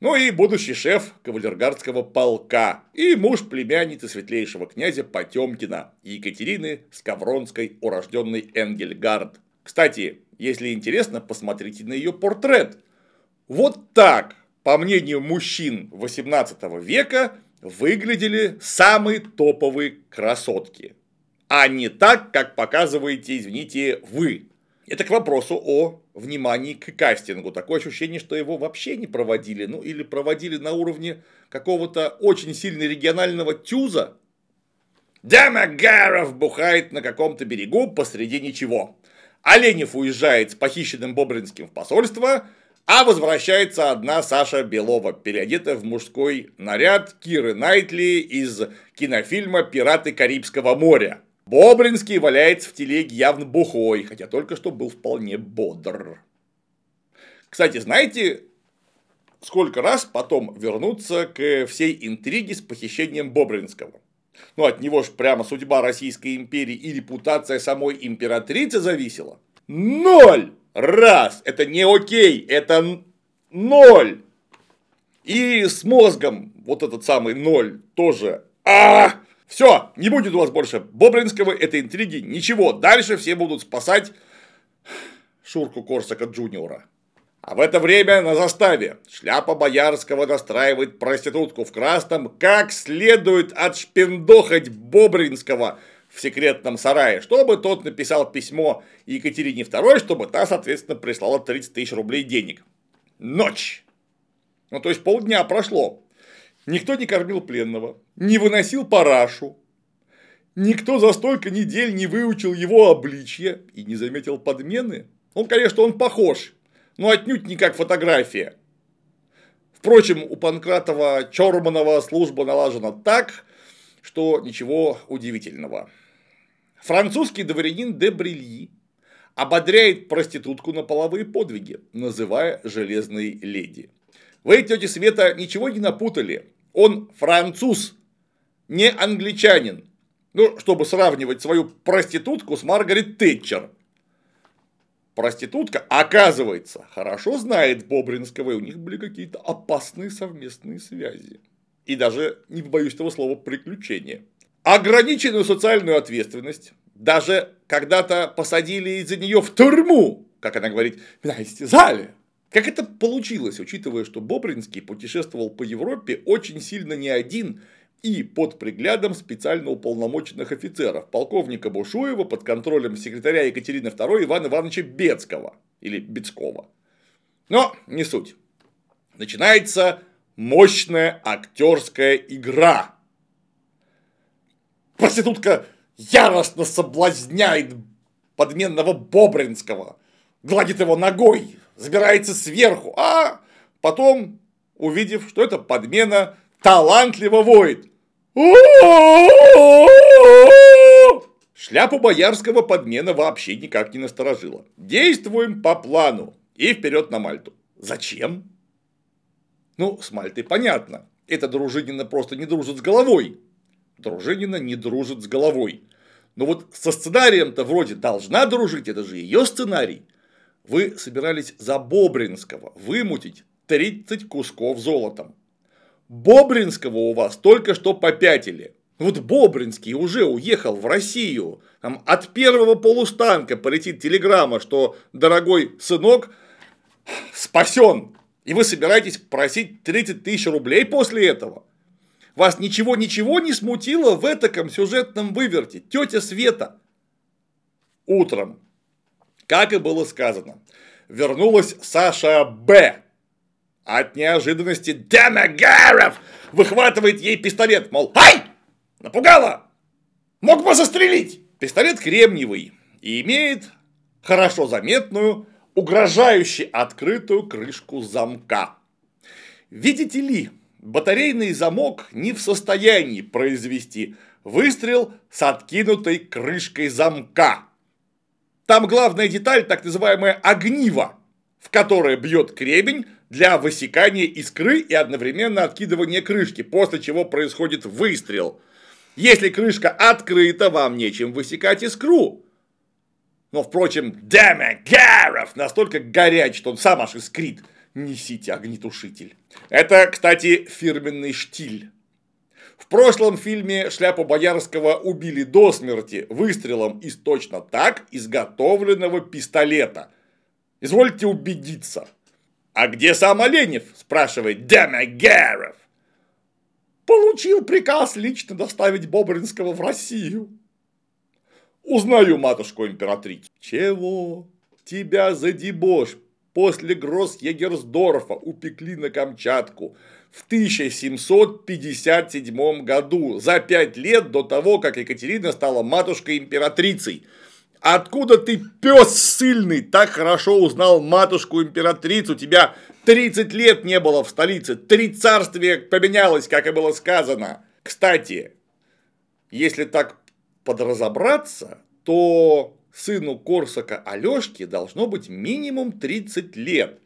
[SPEAKER 1] Ну и будущий шеф кавалергардского полка и муж племянницы светлейшего князя Потемкина Екатерины Скавронской, урожденной Энгельгард. Кстати, если интересно, посмотрите на ее портрет. Вот так, по мнению мужчин 18 века, выглядели самые топовые красотки. А не так, как показываете, извините, вы. Это к вопросу о внимании к кастингу. Такое ощущение, что его вообще не проводили, ну или проводили на уровне какого-то очень сильно регионального тюза. Демогаров бухает на каком-то берегу посреди ничего. Оленев уезжает с похищенным Бобринским в посольство, а возвращается одна Саша Белова, переодетая в мужской наряд Киры Найтли из кинофильма «Пираты Карибского моря». Бобринский валяется в телеге явно бухой, хотя только что был вполне бодр. Кстати, знаете, сколько раз потом вернуться к всей интриге с похищением Бобринского? Ну, от него же прямо судьба Российской империи и репутация самой императрицы зависела. Ноль! Раз! Это не окей, это ноль! И с мозгом вот этот самый ноль тоже. А! Все, не будет у вас больше Бобринского, этой интриги, ничего. Дальше все будут спасать Шурку Корсака Джуниора. А в это время на заставе шляпа Боярского настраивает проститутку в красном, как следует отшпендохать Бобринского в секретном сарае, чтобы тот написал письмо Екатерине II, чтобы та, соответственно, прислала 30 тысяч рублей денег. Ночь. Ну, то есть полдня прошло. Никто не кормил пленного, не выносил парашу. Никто за столько недель не выучил его обличье и не заметил подмены. Он, конечно, он похож, но отнюдь не как фотография. Впрочем, у Панкратова Чорманова служба налажена так, что ничего удивительного. Французский дворянин де Брильи ободряет проститутку на половые подвиги, называя железной леди. Вы, тетя Света, ничего не напутали. Он француз, не англичанин. Ну, чтобы сравнивать свою проститутку с Маргарет Тэтчер. Проститутка, оказывается, хорошо знает Бобринского, и у них были какие-то опасные совместные связи. И даже, не побоюсь этого слова, приключения. Ограниченную социальную ответственность, даже когда-то посадили из-за нее в тюрьму, как она говорит, меня истязали, как это получилось, учитывая, что Бобринский путешествовал по Европе очень сильно не один и под приглядом специально уполномоченных офицеров, полковника Бушуева под контролем секретаря Екатерины II Ивана Ивановича Бецкого или Бецкого. Но не суть. Начинается мощная актерская игра. Проститутка яростно соблазняет подменного Бобринского, гладит его ногой, забирается сверху, а потом, увидев, что это подмена, талантливо воет. Шляпу Боярского подмена вообще никак не насторожила. Действуем по плану и вперед на Мальту. Зачем? Ну, с Мальтой понятно. Эта Дружинина просто не дружит с головой. Дружинина не дружит с головой. Но вот со сценарием-то вроде должна дружить, это же ее сценарий. Вы собирались за Бобринского вымутить 30 кусков золотом. Бобринского у вас только что попятили. Вот Бобринский уже уехал в Россию. Там от первого полустанка полетит телеграмма, что дорогой сынок спасен. И вы собираетесь просить 30 тысяч рублей после этого. Вас ничего-ничего не смутило в этом сюжетном выверте. Тетя Света. Утром как и было сказано, вернулась Саша Б. От неожиданности Демегаров выхватывает ей пистолет, мол, ай, напугала, мог бы застрелить. Пистолет кремниевый и имеет хорошо заметную, угрожающе открытую крышку замка. Видите ли, батарейный замок не в состоянии произвести выстрел с откинутой крышкой замка. Там главная деталь, так называемое огниво, в которое бьет кремень для высекания искры и одновременно откидывания крышки, после чего происходит выстрел. Если крышка открыта, вам нечем высекать искру. Но, впрочем, Демегаров настолько горяч, что он сам аж искрит. Несите огнетушитель. Это, кстати, фирменный штиль. В прошлом фильме шляпу Боярского убили до смерти выстрелом из точно так изготовленного пистолета. Извольте убедиться. А где сам Оленев? спрашивает Демегаров. Получил приказ лично доставить Бобринского в Россию. Узнаю матушку императрицу. Чего? Тебя за дебош после Гросс-Егерсдорфа упекли на Камчатку в 1757 году, за пять лет до того, как Екатерина стала матушкой-императрицей. Откуда ты, пес сильный, так хорошо узнал матушку-императрицу? Тебя 30 лет не было в столице, три царствия поменялось, как и было сказано. Кстати, если так подразобраться, то сыну Корсака Алешки должно быть минимум 30 лет,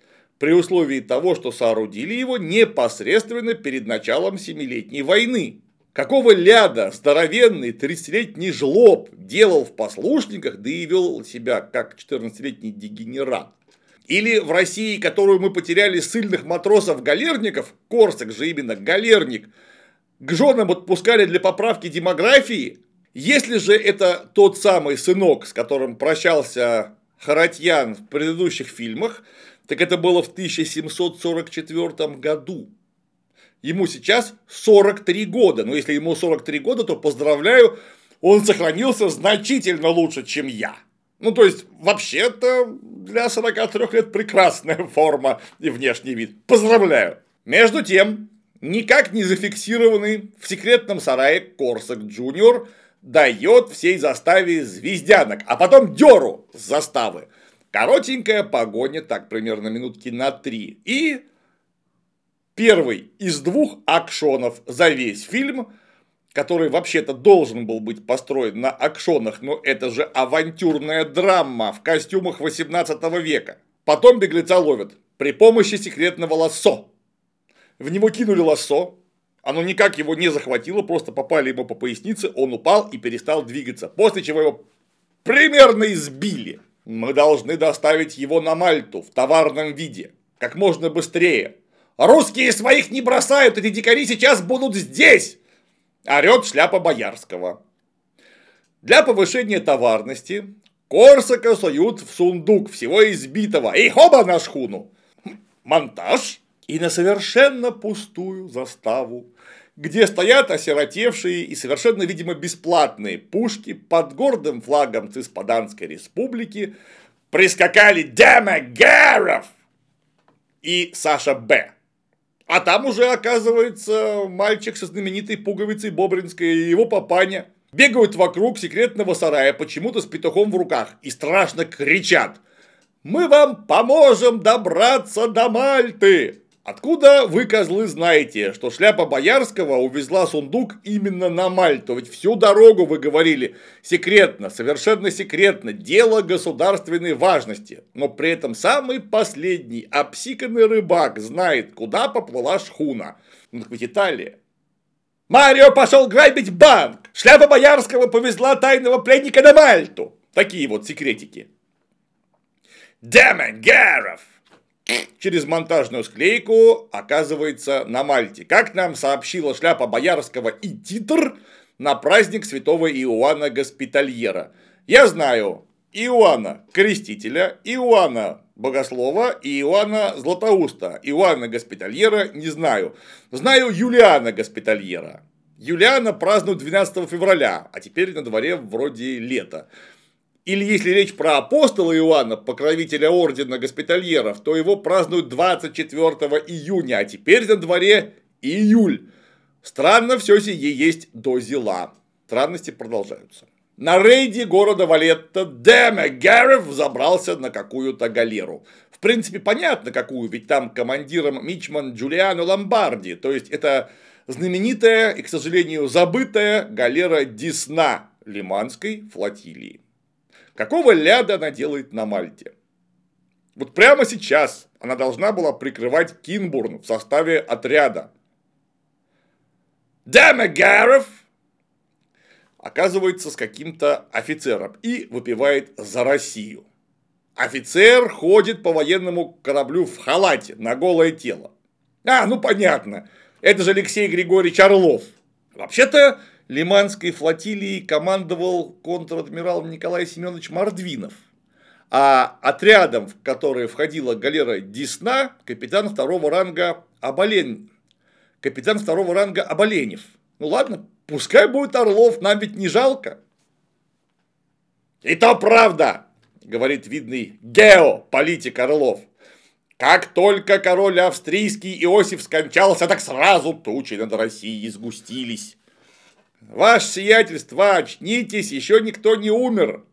[SPEAKER 1] при условии того, что соорудили его непосредственно перед началом Семилетней войны. Какого ляда здоровенный 30-летний жлоб делал в послушниках, да и вел себя как 14-летний дегенерат? Или в России, которую мы потеряли сильных матросов-галерников, Корсак же именно галерник, к женам отпускали для поправки демографии, если же это тот самый сынок, с которым прощался Харатьян в предыдущих фильмах, так это было в 1744 году. Ему сейчас 43 года, но если ему 43 года, то поздравляю, он сохранился значительно лучше, чем я. Ну, то есть, вообще-то, для 43 лет прекрасная форма и внешний вид. Поздравляю. Между тем, никак не зафиксированный в секретном сарае Корсак Джуниор – дает всей заставе звездянок, а потом деру с заставы. Коротенькая погоня, так примерно минутки на три. И первый из двух акшонов за весь фильм, который вообще-то должен был быть построен на акшонах, но это же авантюрная драма в костюмах 18 века. Потом беглеца ловят при помощи секретного лассо. В него кинули лассо, оно никак его не захватило, просто попали ему по пояснице, он упал и перестал двигаться, после чего его примерно избили. Мы должны доставить его на Мальту в товарном виде, как можно быстрее. Русские своих не бросают, эти дикари сейчас будут здесь! Орет шляпа Боярского. Для повышения товарности Корсака суют в сундук всего избитого и хоба на шхуну. Монтаж и на совершенно пустую заставу, где стоят осиротевшие и совершенно, видимо, бесплатные пушки под гордым флагом Циспаданской республики, прискакали Демагеров и Саша Б. А там уже, оказывается, мальчик со знаменитой пуговицей Бобринской и его папаня бегают вокруг секретного сарая почему-то с петухом в руках и страшно кричат «Мы вам поможем добраться до Мальты!» Откуда вы, козлы, знаете, что шляпа Боярского увезла сундук именно на Мальту? Ведь всю дорогу вы говорили секретно, совершенно секретно, дело государственной важности. Но при этом самый последний обсиканный рыбак знает, куда поплыла шхуна. Ну так ведь Италия. Марио пошел грабить банк. Шляпа Боярского повезла тайного пленника на Мальту. Такие вот секретики. Демон Геров! Через монтажную склейку оказывается на Мальте. Как нам сообщила шляпа Боярского и титр на праздник святого Иоанна Госпитальера. Я знаю Иоанна Крестителя, Иоанна Богослова и Иоанна Златоуста. Иоанна Госпитальера не знаю. Знаю Юлиана Госпитальера. Юлиана празднуют 12 февраля, а теперь на дворе вроде лето. Или если речь про апостола Иоанна, покровителя ордена госпитальеров, то его празднуют 24 июня, а теперь на дворе июль. Странно все сие есть до зила. Странности продолжаются. На рейде города Валетта Деме Герев забрался на какую-то галеру. В принципе, понятно какую, ведь там командиром Мичман Джулиано Ломбарди. То есть, это знаменитая и, к сожалению, забытая галера Десна Лиманской флотилии. Какого ляда она делает на Мальте? Вот прямо сейчас она должна была прикрывать Кинбурн в составе отряда. Демегаров оказывается с каким-то офицером и выпивает за Россию. Офицер ходит по военному кораблю в халате на голое тело. А, ну понятно, это же Алексей Григорьевич Орлов. Вообще-то Лиманской флотилией командовал контр-адмирал Николай Семенович Мордвинов. А отрядом, в который входила галера Десна, капитан второго ранга Оболен... Капитан второго ранга Оболенев. Ну ладно, пускай будет Орлов, нам ведь не жалко. И то правда, говорит видный геополитик Орлов. Как только король австрийский Иосиф скончался, так сразу тучи над Россией сгустились. Ваше сиятельство, очнитесь, еще никто не умер.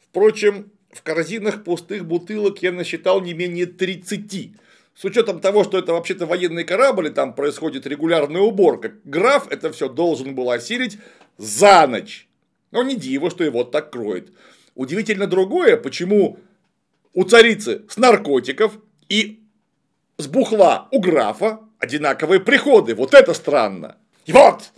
[SPEAKER 1] Впрочем, в корзинах пустых бутылок я насчитал не менее 30. С учетом того, что это вообще-то военный корабль, и там происходит регулярная уборка, граф это все должен был осилить за ночь. Но не диво, что его так кроет. Удивительно другое, почему у царицы с наркотиков и с бухла у графа одинаковые приходы. Вот это странно. И вот,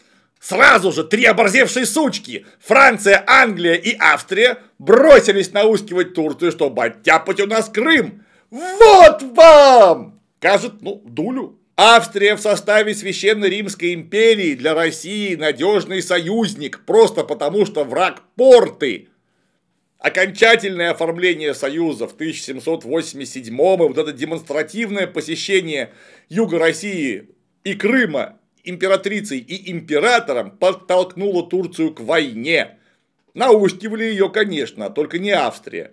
[SPEAKER 1] сразу же три оборзевшие сучки, Франция, Англия и Австрия, бросились наускивать Турцию, чтобы оттяпать у нас Крым. Вот вам! Кажет, ну, дулю. Австрия в составе Священной Римской империи для России надежный союзник, просто потому что враг порты. Окончательное оформление Союза в 1787 и вот это демонстративное посещение Юга России и Крыма императрицей и императором подтолкнуло Турцию к войне. Наускивали ее, конечно, только не Австрия.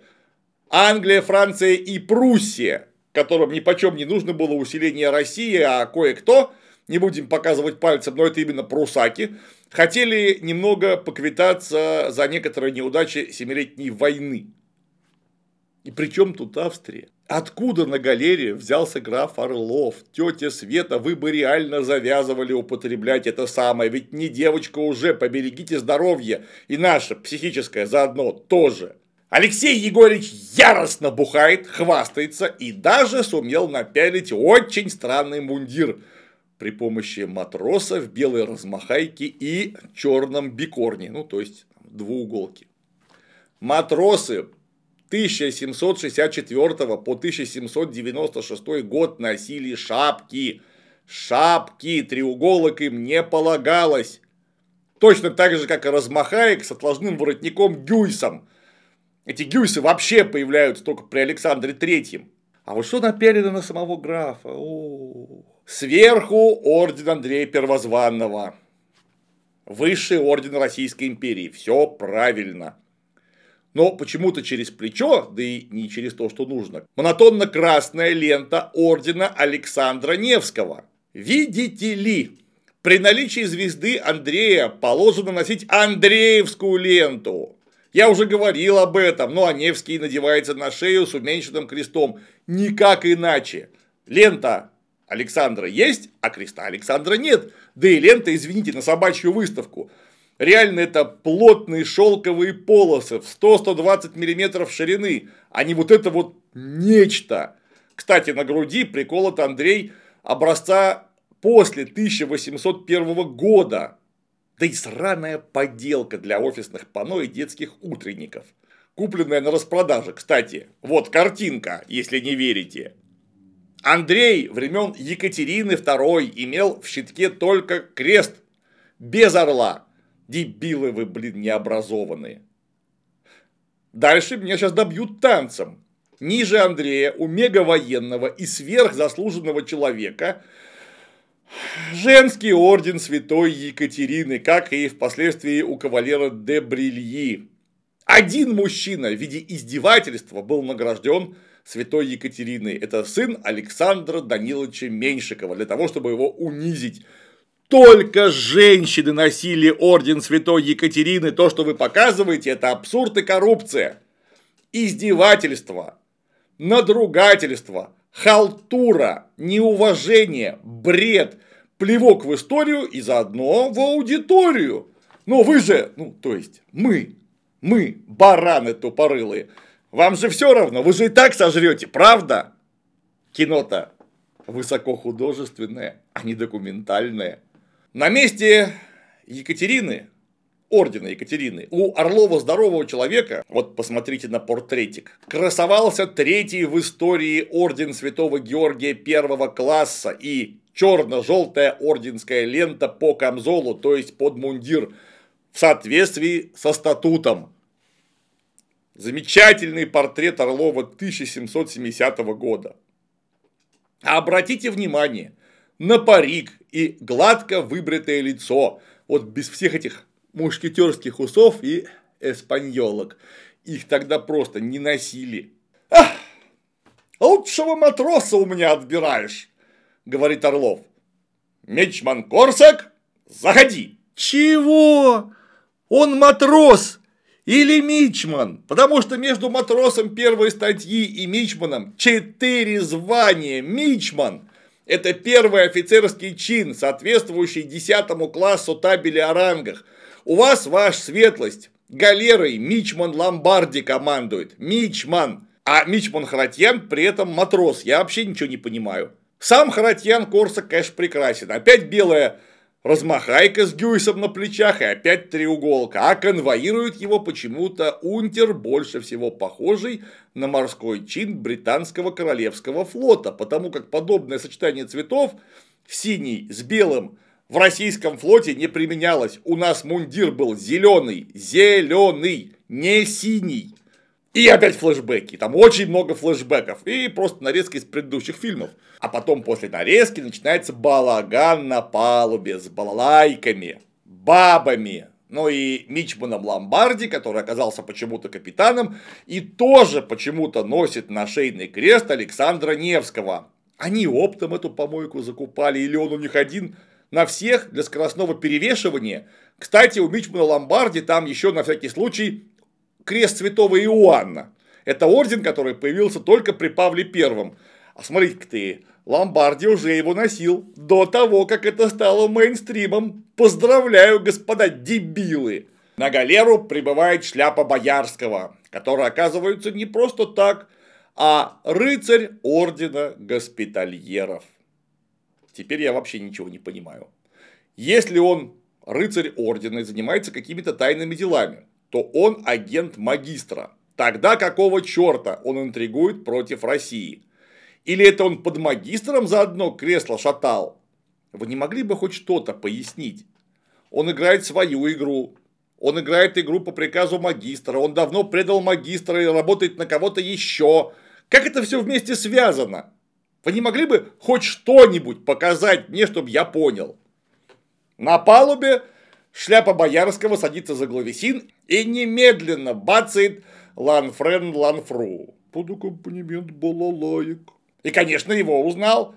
[SPEAKER 1] Англия, Франция и Пруссия, которым ни почем не нужно было усиление России, а кое-кто, не будем показывать пальцем, но это именно прусаки, хотели немного поквитаться за некоторые неудачи Семилетней войны. И при чем тут Австрия? Откуда на галерее взялся граф Орлов? Тетя Света, вы бы реально завязывали употреблять это самое, ведь не девочка уже, поберегите здоровье, и наше психическое заодно тоже. Алексей Егорович яростно бухает, хвастается и даже сумел напялить очень странный мундир при помощи матроса в белой размахайке и черном бикорне, ну то есть двууголки. Матросы 1764 по 1796 год носили шапки. Шапки, треуголок им не полагалось. Точно так же, как и размахаек с отложным воротником гюйсом. Эти гюйсы вообще появляются только при Александре Третьем. А вот что напялено на самого графа? О, Сверху орден Андрея Первозванного. Высший орден Российской империи. Все правильно. Но почему-то через плечо, да и не через то, что нужно, монотонно красная лента ордена Александра Невского. Видите ли, при наличии звезды Андрея положено носить Андреевскую ленту. Я уже говорил об этом, но Аневский надевается на шею с уменьшенным крестом. Никак иначе. Лента Александра есть, а креста Александра нет. Да и лента, извините, на собачью выставку. Реально это плотные шелковые полосы в 100-120 миллиметров ширины, а не вот это вот нечто. Кстати, на груди приколот Андрей образца после 1801 года. Да и сраная поделка для офисных панно и детских утренников. Купленная на распродаже, кстати. Вот картинка, если не верите. Андрей времен Екатерины II имел в щитке только крест, без орла. Дебилы вы, блин, необразованные. Дальше меня сейчас добьют танцем. Ниже Андрея, у мегавоенного и сверхзаслуженного человека, женский орден святой Екатерины, как и впоследствии у кавалера де Брильи. Один мужчина в виде издевательства был награжден святой Екатерины. Это сын Александра Даниловича Меньшикова, для того, чтобы его унизить. Только женщины носили орден святой Екатерины. То, что вы показываете, это абсурд и коррупция. Издевательство, надругательство, халтура, неуважение, бред, плевок в историю и заодно в аудиторию. Но вы же, ну, то есть мы, мы, бараны тупорылые, вам же все равно, вы же и так сожрете, правда? Кино-то высокохудожественное, а не документальное. На месте Екатерины ордена Екатерины. У Орлова здорового человека, вот посмотрите на портретик, красовался третий в истории орден Святого Георгия первого класса и черно-желтая орденская лента по камзолу, то есть под мундир, в соответствии со статутом. Замечательный портрет Орлова 1770 года. А обратите внимание на парик и гладко выбритое лицо, вот без всех этих мушкетерских усов и эспаньолок. Их тогда просто не носили. Ах, лучшего матроса у меня отбираешь, говорит Орлов. Мечман Корсак, заходи. Чего? Он матрос или мичман, потому что между матросом первой статьи и мичманом четыре звания. Мичман – это первый офицерский чин, соответствующий десятому классу табели о рангах. У вас, ваш светлость, галерой Мичман Ломбарди командует. Мичман. А Мичман Харатьян при этом матрос. Я вообще ничего не понимаю. Сам Харатьян Корсак, конечно, прекрасен. Опять белая размахайка с Гюйсом на плечах и опять треуголка. А конвоирует его почему-то унтер, больше всего похожий на морской чин британского королевского флота. Потому как подобное сочетание цветов, синий с белым, в российском флоте не применялось. У нас мундир был зеленый, зеленый, не синий. И опять флешбеки, там очень много флешбеков, и просто нарезки из предыдущих фильмов. А потом после нарезки начинается балаган на палубе с балалайками, бабами, ну и Мичманом Ломбарди, который оказался почему-то капитаном, и тоже почему-то носит на шейный крест Александра Невского. Они оптом эту помойку закупали, или он у них один – на всех для скоростного перевешивания. Кстати, у Мичмана Ломбарди там еще на всякий случай крест святого Иоанна. Это орден, который появился только при Павле Первом. А смотрите-ка ты, Ломбарди уже его носил до того, как это стало мейнстримом. Поздравляю, господа дебилы! На галеру прибывает шляпа Боярского, которая оказывается не просто так, а рыцарь ордена госпитальеров. Теперь я вообще ничего не понимаю. Если он рыцарь ордена и занимается какими-то тайными делами, то он агент магистра. Тогда какого черта он интригует против России? Или это он под магистром заодно кресло шатал? Вы не могли бы хоть что-то пояснить? Он играет свою игру. Он играет игру по приказу магистра. Он давно предал магистра и работает на кого-то еще. Как это все вместе связано? Вы не могли бы хоть что-нибудь показать мне, чтобы я понял? На палубе шляпа Боярского садится за главесин и немедленно бацает Ланфрен Ланфру. Под аккомпанемент балалаек. И, конечно, его узнал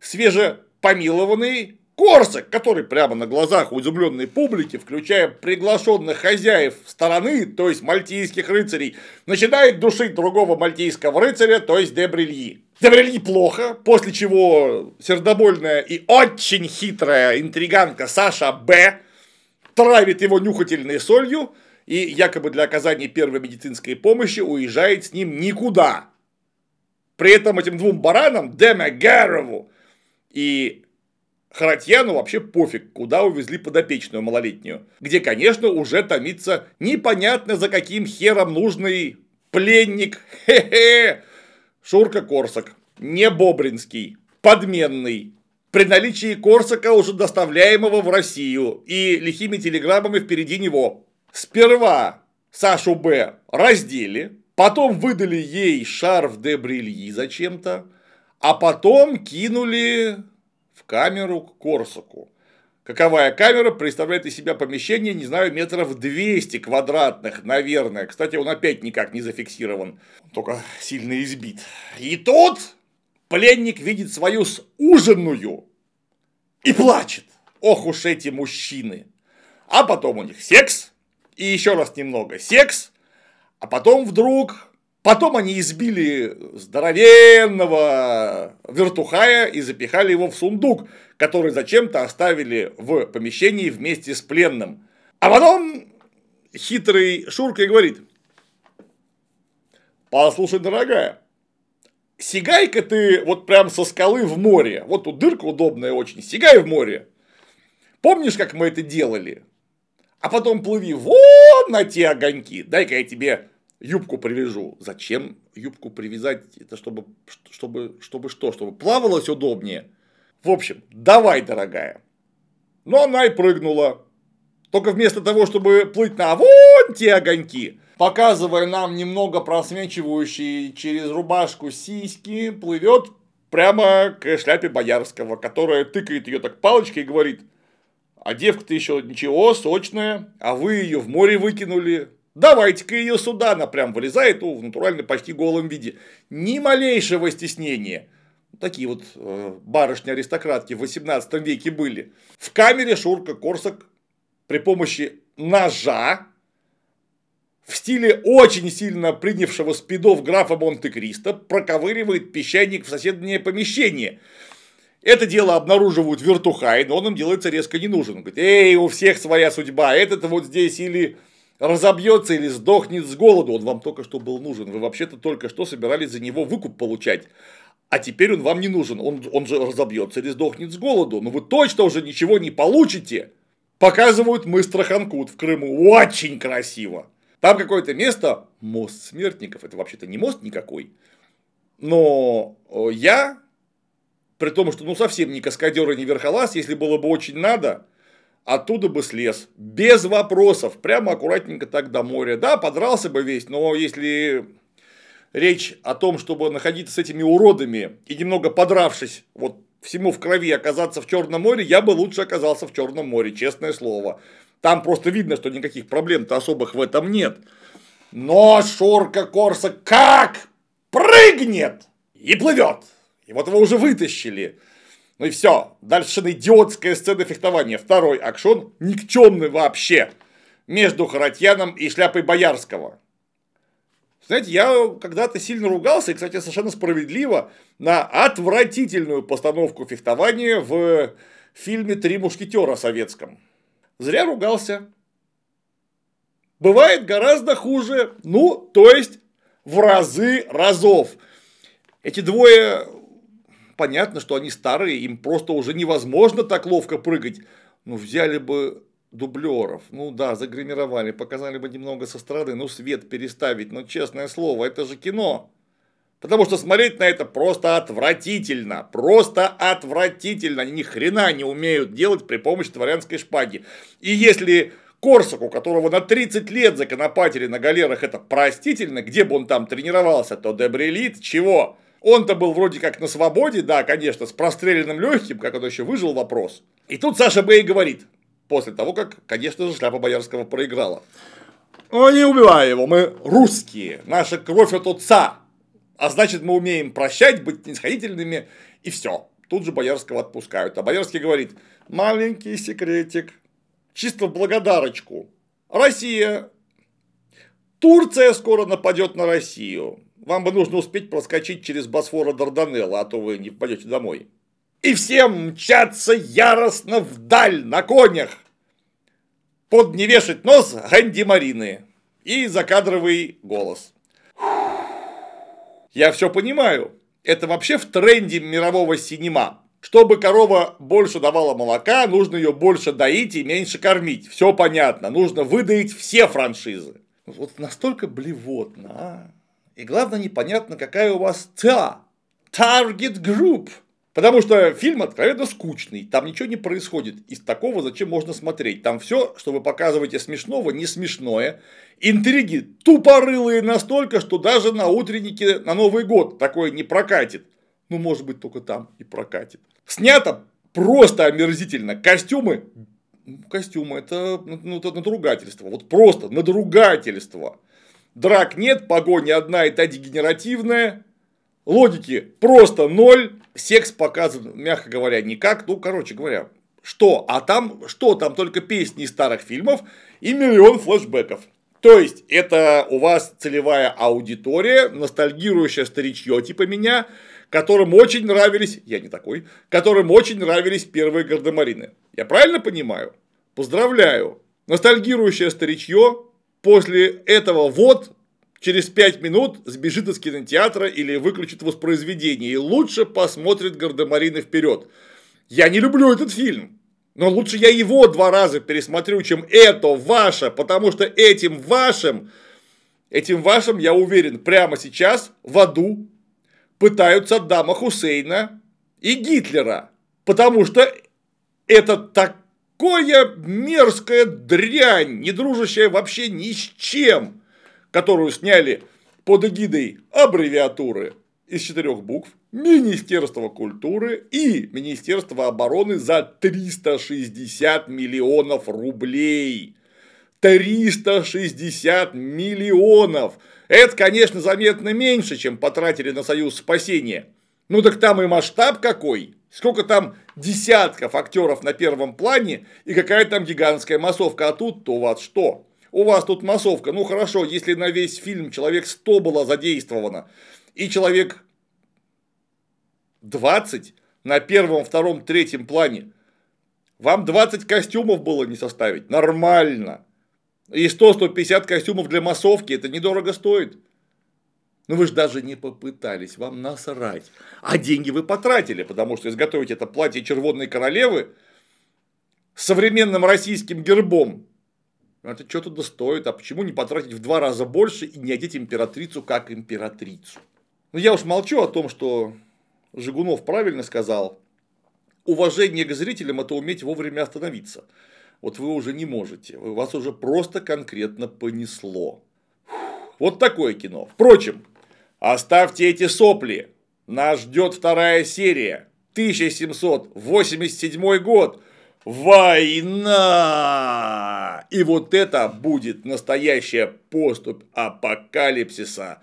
[SPEAKER 1] свежепомилованный Корсак, который прямо на глазах у изумленной публики, включая приглашенных хозяев стороны, то есть мальтийских рыцарей, начинает душить другого мальтийского рыцаря, то есть Дебрильи. Дебрильи плохо, после чего сердобольная и очень хитрая интриганка Саша Б. травит его нюхательной солью и якобы для оказания первой медицинской помощи уезжает с ним никуда. При этом этим двум баранам, Деме Гарову и Харатьяну вообще пофиг, куда увезли подопечную малолетнюю, где, конечно, уже томится непонятно за каким хером нужный пленник, хе-хе, Шурка Корсак, не Бобринский, подменный, при наличии Корсака, уже доставляемого в Россию, и лихими телеграммами впереди него. Сперва Сашу Б. раздели, потом выдали ей шарф де Брильи зачем-то, а потом кинули в камеру к Корсаку. Каковая камера представляет из себя помещение, не знаю, метров 200 квадратных, наверное. Кстати, он опять никак не зафиксирован, только сильно избит. И тут пленник видит свою ужинную и плачет. Ох уж эти мужчины. А потом у них секс, и еще раз немного секс, а потом вдруг Потом они избили здоровенного вертухая и запихали его в сундук, который зачем-то оставили в помещении вместе с пленным. А потом хитрый Шурка и говорит, послушай, дорогая, сигай-ка ты вот прям со скалы в море, вот тут дырка удобная очень, сигай в море. Помнишь, как мы это делали? а потом плыви вон на те огоньки. Дай-ка я тебе юбку привяжу. Зачем юбку привязать? Это чтобы, чтобы, чтобы что? Чтобы плавалось удобнее. В общем, давай, дорогая. Но она и прыгнула. Только вместо того, чтобы плыть на вон те огоньки, показывая нам немного просвечивающие через рубашку сиськи, плывет прямо к шляпе Боярского, которая тыкает ее так палочкой и говорит, а девка-то еще ничего, сочная, а вы ее в море выкинули, давайте-ка ее сюда, она прям вылезает в натурально почти голом виде. Ни малейшего стеснения. Такие вот э, барышни-аристократки в 18 веке были. В камере Шурка Корсак при помощи ножа в стиле очень сильно принявшего спидов графа Монте-Кристо проковыривает песчаник в соседнее помещение. Это дело обнаруживают вертухай, но он им делается резко не нужен. Он говорит, эй, у всех своя судьба, этот вот здесь или разобьется, или сдохнет с голоду, он вам только что был нужен, вы вообще-то только что собирались за него выкуп получать. А теперь он вам не нужен, он, он же разобьется или сдохнет с голоду, но вы точно уже ничего не получите. Показывают мы Страханкут в Крыму, очень красиво. Там какое-то место, мост смертников, это вообще-то не мост никакой. Но я, при том, что ну совсем не каскадер и не верхолаз, если было бы очень надо, оттуда бы слез. Без вопросов. Прямо аккуратненько так до моря. Да, подрался бы весь, но если речь о том, чтобы находиться с этими уродами и немного подравшись, вот всему в крови оказаться в Черном море, я бы лучше оказался в Черном море, честное слово. Там просто видно, что никаких проблем-то особых в этом нет. Но Шурка Корса как прыгнет и плывет. И вот его уже вытащили. Ну и все. Дальше идиотская сцена фехтования. Второй акшон никчемный вообще. Между Харатьяном и шляпой Боярского. Знаете, я когда-то сильно ругался, и, кстати, совершенно справедливо, на отвратительную постановку фехтования в фильме «Три мушкетера» советском. Зря ругался. Бывает гораздо хуже. Ну, то есть, в разы разов. Эти двое, понятно, что они старые, им просто уже невозможно так ловко прыгать. Ну, взяли бы дублеров. Ну да, загримировали, показали бы немного со стороны, ну свет переставить, но честное слово, это же кино. Потому что смотреть на это просто отвратительно. Просто отвратительно. Они ни хрена не умеют делать при помощи дворянской шпаги. И если Корсак, у которого на 30 лет законопатили на галерах, это простительно, где бы он там тренировался, то Дебрелит чего? Он-то был вроде как на свободе, да, конечно, с простреленным легким, как он еще выжил вопрос. И тут Саша Бэй говорит, после того, как, конечно же, шляпа Боярского проиграла. Ну, не убивай его, мы русские, наша кровь от отца. А значит, мы умеем прощать, быть снисходительными, и все. Тут же Боярского отпускают. А Боярский говорит, маленький секретик, чисто в благодарочку. Россия, Турция скоро нападет на Россию. Вам бы нужно успеть проскочить через Босфора Дарданелла, а то вы не попадете домой и все мчатся яростно вдаль на конях. Под не вешать нос Ганди Марины и закадровый голос. Я все понимаю. Это вообще в тренде мирового синема. Чтобы корова больше давала молока, нужно ее больше доить и меньше кормить. Все понятно. Нужно выдаить все франшизы. Вот настолько блевотно, а? И главное, непонятно, какая у вас TA. Target Group. Потому что фильм откровенно скучный, там ничего не происходит. Из такого зачем можно смотреть? Там все, что вы показываете смешного, не смешное. Интриги тупорылые настолько, что даже на утреннике на Новый год такое не прокатит. Ну, может быть, только там и прокатит. Снято просто омерзительно. Костюмы костюмы это, ну, это надругательство. Вот просто надругательство. Драк нет, погоня одна и та дегенеративная. Логики просто ноль. Секс показан, мягко говоря, никак. Ну, короче говоря, что? А там что? Там только песни из старых фильмов и миллион флешбеков. То есть, это у вас целевая аудитория, ностальгирующая старичье типа меня, которым очень нравились, я не такой, которым очень нравились первые гардемарины. Я правильно понимаю? Поздравляю. Ностальгирующее старичье после этого вот через пять минут сбежит из кинотеатра или выключит воспроизведение и лучше посмотрит Гардемарины вперед. Я не люблю этот фильм. Но лучше я его два раза пересмотрю, чем это ваше, потому что этим вашим, этим вашим, я уверен, прямо сейчас в аду пытаются Дама Хусейна и Гитлера. Потому что это такое мерзкая дрянь, не дружащая вообще ни с чем, которую сняли под эгидой аббревиатуры из четырех букв Министерство культуры и Министерство обороны за 360 миллионов рублей. 360 миллионов! Это, конечно, заметно меньше, чем потратили на Союз спасения. Ну так там и масштаб какой. Сколько там десятков актеров на первом плане и какая там гигантская массовка. А тут-то у вас что? У вас тут массовка. Ну хорошо, если на весь фильм человек 100 было задействовано и человек 20 на первом, втором, третьем плане. Вам 20 костюмов было не составить. Нормально. И 100-150 костюмов для массовки. Это недорого стоит. Но вы же даже не попытались, вам насрать. А деньги вы потратили, потому что изготовить это платье червонной королевы с современным российским гербом, это что-то достоит. А почему не потратить в два раза больше и не одеть императрицу как императрицу? Ну, я уж молчу о том, что Жигунов правильно сказал, уважение к зрителям – это уметь вовремя остановиться. Вот вы уже не можете, вас уже просто конкретно понесло. Вот такое кино. Впрочем, оставьте эти сопли. Нас ждет вторая серия. 1787 год. Война! И вот это будет настоящая поступь апокалипсиса.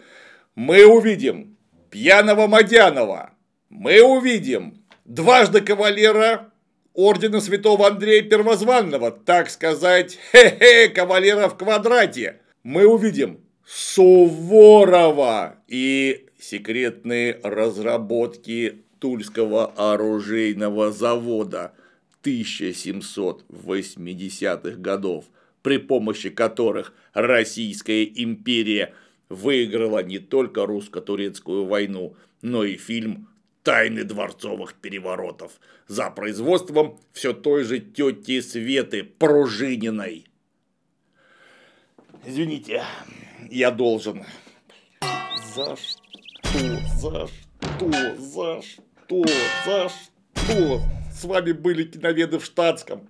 [SPEAKER 1] Мы увидим пьяного Мадянова, мы увидим дважды кавалера ордена святого Андрея Первозванного, так сказать, хе-хе, кавалера в квадрате. Мы увидим Суворова и секретные разработки Тульского оружейного завода 1780-х годов, при помощи которых Российская империя выиграла не только русско-турецкую войну, но и фильм тайны дворцовых переворотов за производством все той же тети Светы Пружининой. Извините, я должен. За что? За что? За что? За что? с вами были киноведы в штатском.